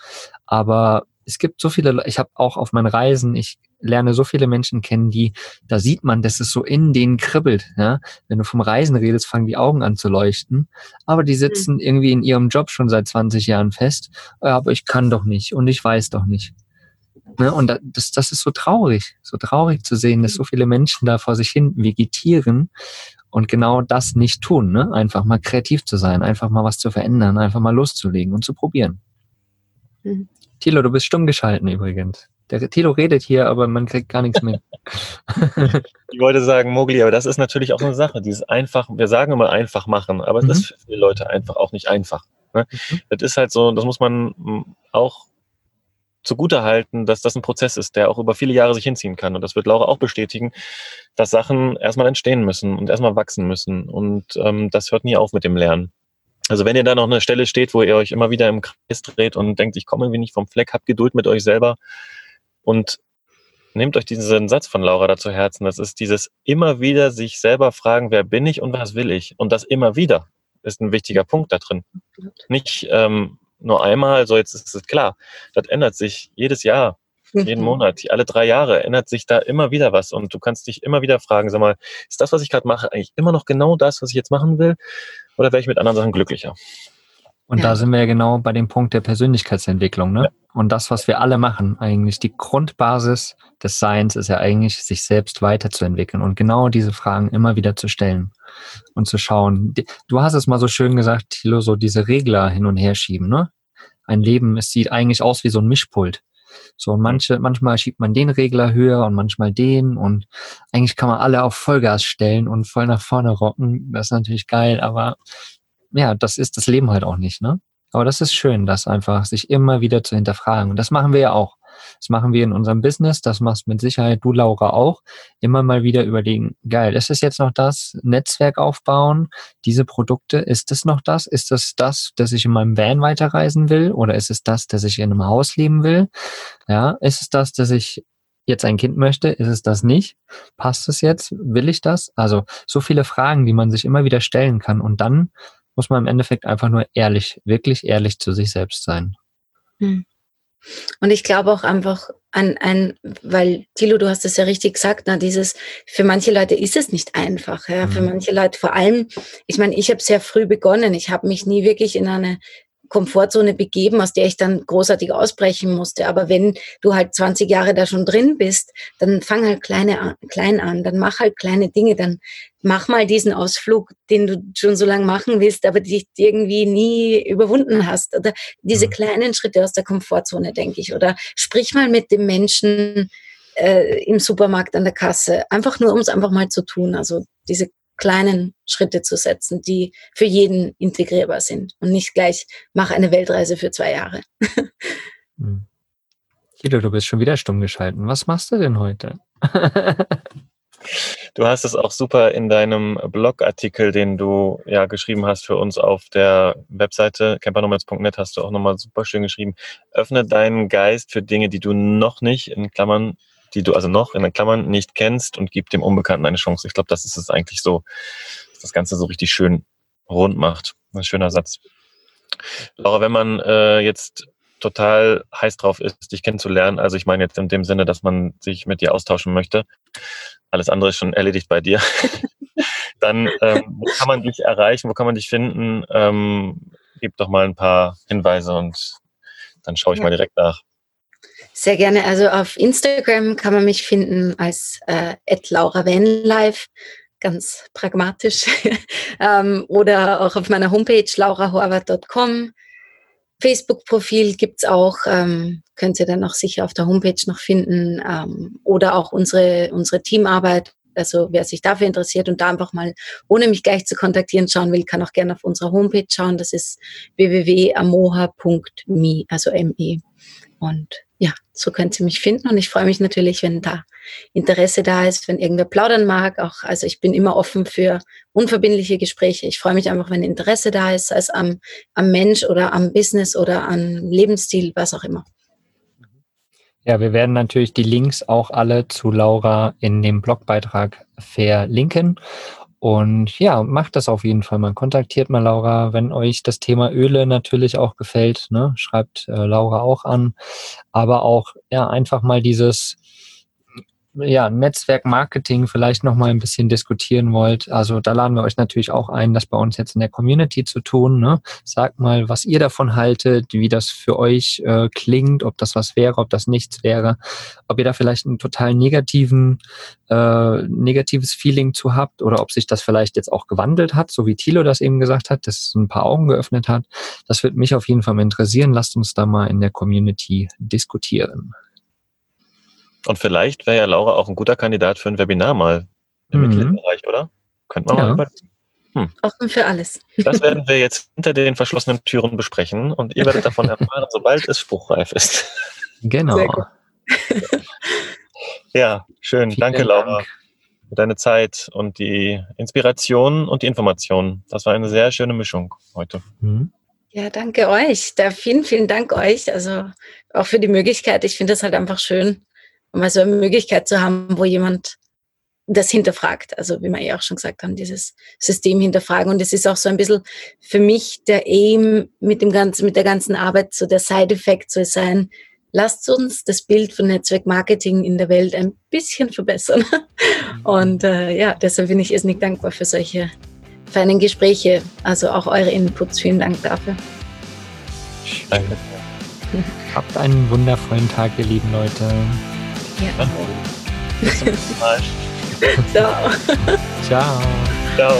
Aber es gibt so viele, ich habe auch auf meinen Reisen, ich lerne so viele Menschen kennen, die, da sieht man, dass es so in denen kribbelt. Ja? Wenn du vom Reisen redest, fangen die Augen an zu leuchten. Aber die sitzen mhm. irgendwie in ihrem Job schon seit 20 Jahren fest. Aber ich kann doch nicht und ich weiß doch nicht. Ne? Und das, das ist so traurig, so traurig zu sehen, dass so viele Menschen da vor sich hin vegetieren und genau das nicht tun. Ne? Einfach mal kreativ zu sein, einfach mal was zu verändern, einfach mal loszulegen und zu probieren. Mhm. Thilo, du bist stumm geschalten übrigens. Der Thilo redet hier, aber man kriegt gar nichts mit.
ich wollte sagen, Mogli, aber das ist natürlich auch eine Sache. Dieses einfach, wir sagen immer einfach machen, aber mhm. das ist für viele Leute einfach auch nicht einfach. Ne? Mhm. Das ist halt so, das muss man auch zugute halten, dass das ein Prozess ist, der auch über viele Jahre sich hinziehen kann. Und das wird Laura auch bestätigen, dass Sachen erstmal entstehen müssen und erstmal wachsen müssen. Und ähm, das hört nie auf mit dem Lernen. Also wenn ihr da noch eine Stelle steht, wo ihr euch immer wieder im Kreis dreht und denkt, ich komme irgendwie nicht vom Fleck, habt Geduld mit euch selber und nehmt euch diesen Satz von Laura da zu Herzen. Das ist dieses immer wieder sich selber fragen, wer bin ich und was will ich? Und das immer wieder ist ein wichtiger Punkt da drin. Nicht ähm, nur einmal, so jetzt ist es klar. Das ändert sich jedes Jahr, jeden mhm. Monat, alle drei Jahre ändert sich da immer wieder was. Und du kannst dich immer wieder fragen, sag mal, ist das, was ich gerade mache, eigentlich immer noch genau das, was ich jetzt machen will? Oder wäre ich mit anderen Sachen glücklicher?
Und ja. da sind wir ja genau bei dem Punkt der Persönlichkeitsentwicklung. Ne? Ja. Und das, was wir alle machen, eigentlich die Grundbasis des Seins ist ja eigentlich, sich selbst weiterzuentwickeln und genau diese Fragen immer wieder zu stellen und zu schauen. Du hast es mal so schön gesagt, Thilo, so diese Regler hin und her schieben. Ne? Ein Leben, es sieht eigentlich aus wie so ein Mischpult. So, und manche, manchmal schiebt man den Regler höher und manchmal den und eigentlich kann man alle auf Vollgas stellen und voll nach vorne rocken. Das ist natürlich geil, aber ja, das ist das Leben halt auch nicht, ne? Aber das ist schön, das einfach sich immer wieder zu hinterfragen. Und das machen wir ja auch. Das machen wir in unserem Business, das machst mit Sicherheit du, Laura, auch. Immer mal wieder überlegen, geil, ist es jetzt noch das? Netzwerk aufbauen, diese Produkte, ist es noch das? Ist es das, dass ich in meinem Van weiterreisen will? Oder ist es das, dass ich in einem Haus leben will? Ja, ist es das, dass ich jetzt ein Kind möchte? Ist es das nicht? Passt es jetzt? Will ich das? Also so viele Fragen, die man sich immer wieder stellen kann. Und dann muss man im Endeffekt einfach nur ehrlich, wirklich ehrlich zu sich selbst sein. Hm.
Und ich glaube auch einfach an ein, weil Thilo, du hast es ja richtig gesagt, na, dieses, für manche Leute ist es nicht einfach, ja, mhm. für manche Leute vor allem, ich meine, ich habe sehr früh begonnen, ich habe mich nie wirklich in eine Komfortzone begeben, aus der ich dann großartig ausbrechen musste. Aber wenn du halt 20 Jahre da schon drin bist, dann fang halt kleine an, klein an, dann mach halt kleine Dinge, dann mach mal diesen Ausflug, den du schon so lange machen willst, aber dich irgendwie nie überwunden hast. Oder diese mhm. kleinen Schritte aus der Komfortzone, denke ich. Oder sprich mal mit dem Menschen äh, im Supermarkt an der Kasse, einfach nur, um es einfach mal zu tun. Also diese kleinen Schritte zu setzen, die für jeden integrierbar sind und nicht gleich, mach eine Weltreise für zwei Jahre.
Hm. Guido, du bist schon wieder stumm geschalten. Was machst du denn heute?
Du hast es auch super in deinem Blogartikel, den du ja geschrieben hast für uns auf der Webseite campernomads.net, hast du auch nochmal super schön geschrieben. Öffne deinen Geist für Dinge, die du noch nicht, in Klammern, die du also noch in den Klammern nicht kennst und gib dem Unbekannten eine Chance. Ich glaube, das ist es eigentlich so, dass das Ganze so richtig schön rund macht. Ein schöner Satz. Laura, wenn man äh, jetzt total heiß drauf ist, dich kennenzulernen. Also ich meine jetzt in dem Sinne, dass man sich mit dir austauschen möchte. Alles andere ist schon erledigt bei dir. Dann, ähm, wo kann man dich erreichen? Wo kann man dich finden? Ähm, gib doch mal ein paar Hinweise und dann schaue ich ja. mal direkt nach.
Sehr gerne. Also auf Instagram kann man mich finden als äh, Laura Vanlife, ganz pragmatisch. ähm, oder auch auf meiner Homepage laurahorvath.com. Facebook-Profil gibt's auch, ähm, könnt ihr dann auch sicher auf der Homepage noch finden. Ähm, oder auch unsere, unsere Teamarbeit. Also wer sich dafür interessiert und da einfach mal, ohne mich gleich zu kontaktieren, schauen will, kann auch gerne auf unserer Homepage schauen. Das ist www.amoha.me, also ME. Und ja, so könnt ihr mich finden. Und ich freue mich natürlich, wenn da Interesse da ist, wenn irgendwer plaudern mag. Auch, also ich bin immer offen für unverbindliche Gespräche. Ich freue mich einfach, wenn Interesse da ist, sei es am, am Mensch oder am Business oder am Lebensstil, was auch immer.
Ja, wir werden natürlich die Links auch alle zu Laura in dem Blogbeitrag verlinken. Und ja, macht das auf jeden Fall mal. Kontaktiert mal Laura, wenn euch das Thema Öle natürlich auch gefällt. Ne? Schreibt äh, Laura auch an. Aber auch ja einfach mal dieses ja, Netzwerk-Marketing vielleicht noch mal ein bisschen diskutieren wollt, also da laden wir euch natürlich auch ein, das bei uns jetzt in der Community zu tun. Ne? Sagt mal, was ihr davon haltet, wie das für euch äh, klingt, ob das was wäre, ob das nichts wäre, ob ihr da vielleicht einen total negativen, äh, negatives Feeling zu habt oder ob sich das vielleicht jetzt auch gewandelt hat, so wie Thilo das eben gesagt hat, dass es ein paar Augen geöffnet hat. Das wird mich auf jeden Fall interessieren. Lasst uns da mal in der Community diskutieren.
Und vielleicht wäre ja Laura auch ein guter Kandidat für ein Webinar mal im mhm. Mitgliederbereich, oder? Könnte man ja. mal überlegen.
Hm. Offen für alles.
Das werden wir jetzt hinter den verschlossenen Türen besprechen und ihr werdet davon erfahren, sobald es spruchreif ist.
Genau.
Ja, schön. Vielen Danke, Laura, Dank. für deine Zeit und die Inspiration und die Information. Das war eine sehr schöne Mischung heute. Mhm.
Ja, danke euch. Da vielen, vielen Dank euch. Also auch für die Möglichkeit. Ich finde es halt einfach schön, mal so eine Möglichkeit zu haben, wo jemand das hinterfragt. Also wie wir eh auch schon gesagt haben, dieses System hinterfragen. Und es ist auch so ein bisschen für mich der Aim mit dem ganzen, mit der ganzen Arbeit, so der Side-Effekt soll sein, lasst uns das Bild von Netzwerkmarketing in der Welt ein bisschen verbessern. Und äh, ja, deshalb bin ich irrsinnig dankbar für solche feinen Gespräche. Also auch eure Inputs. Vielen Dank dafür.
Danke. Habt einen wundervollen Tag, ihr lieben Leute. Ja.
Bis zum nächsten Mal.
Ciao.
Ciao.
Ciao.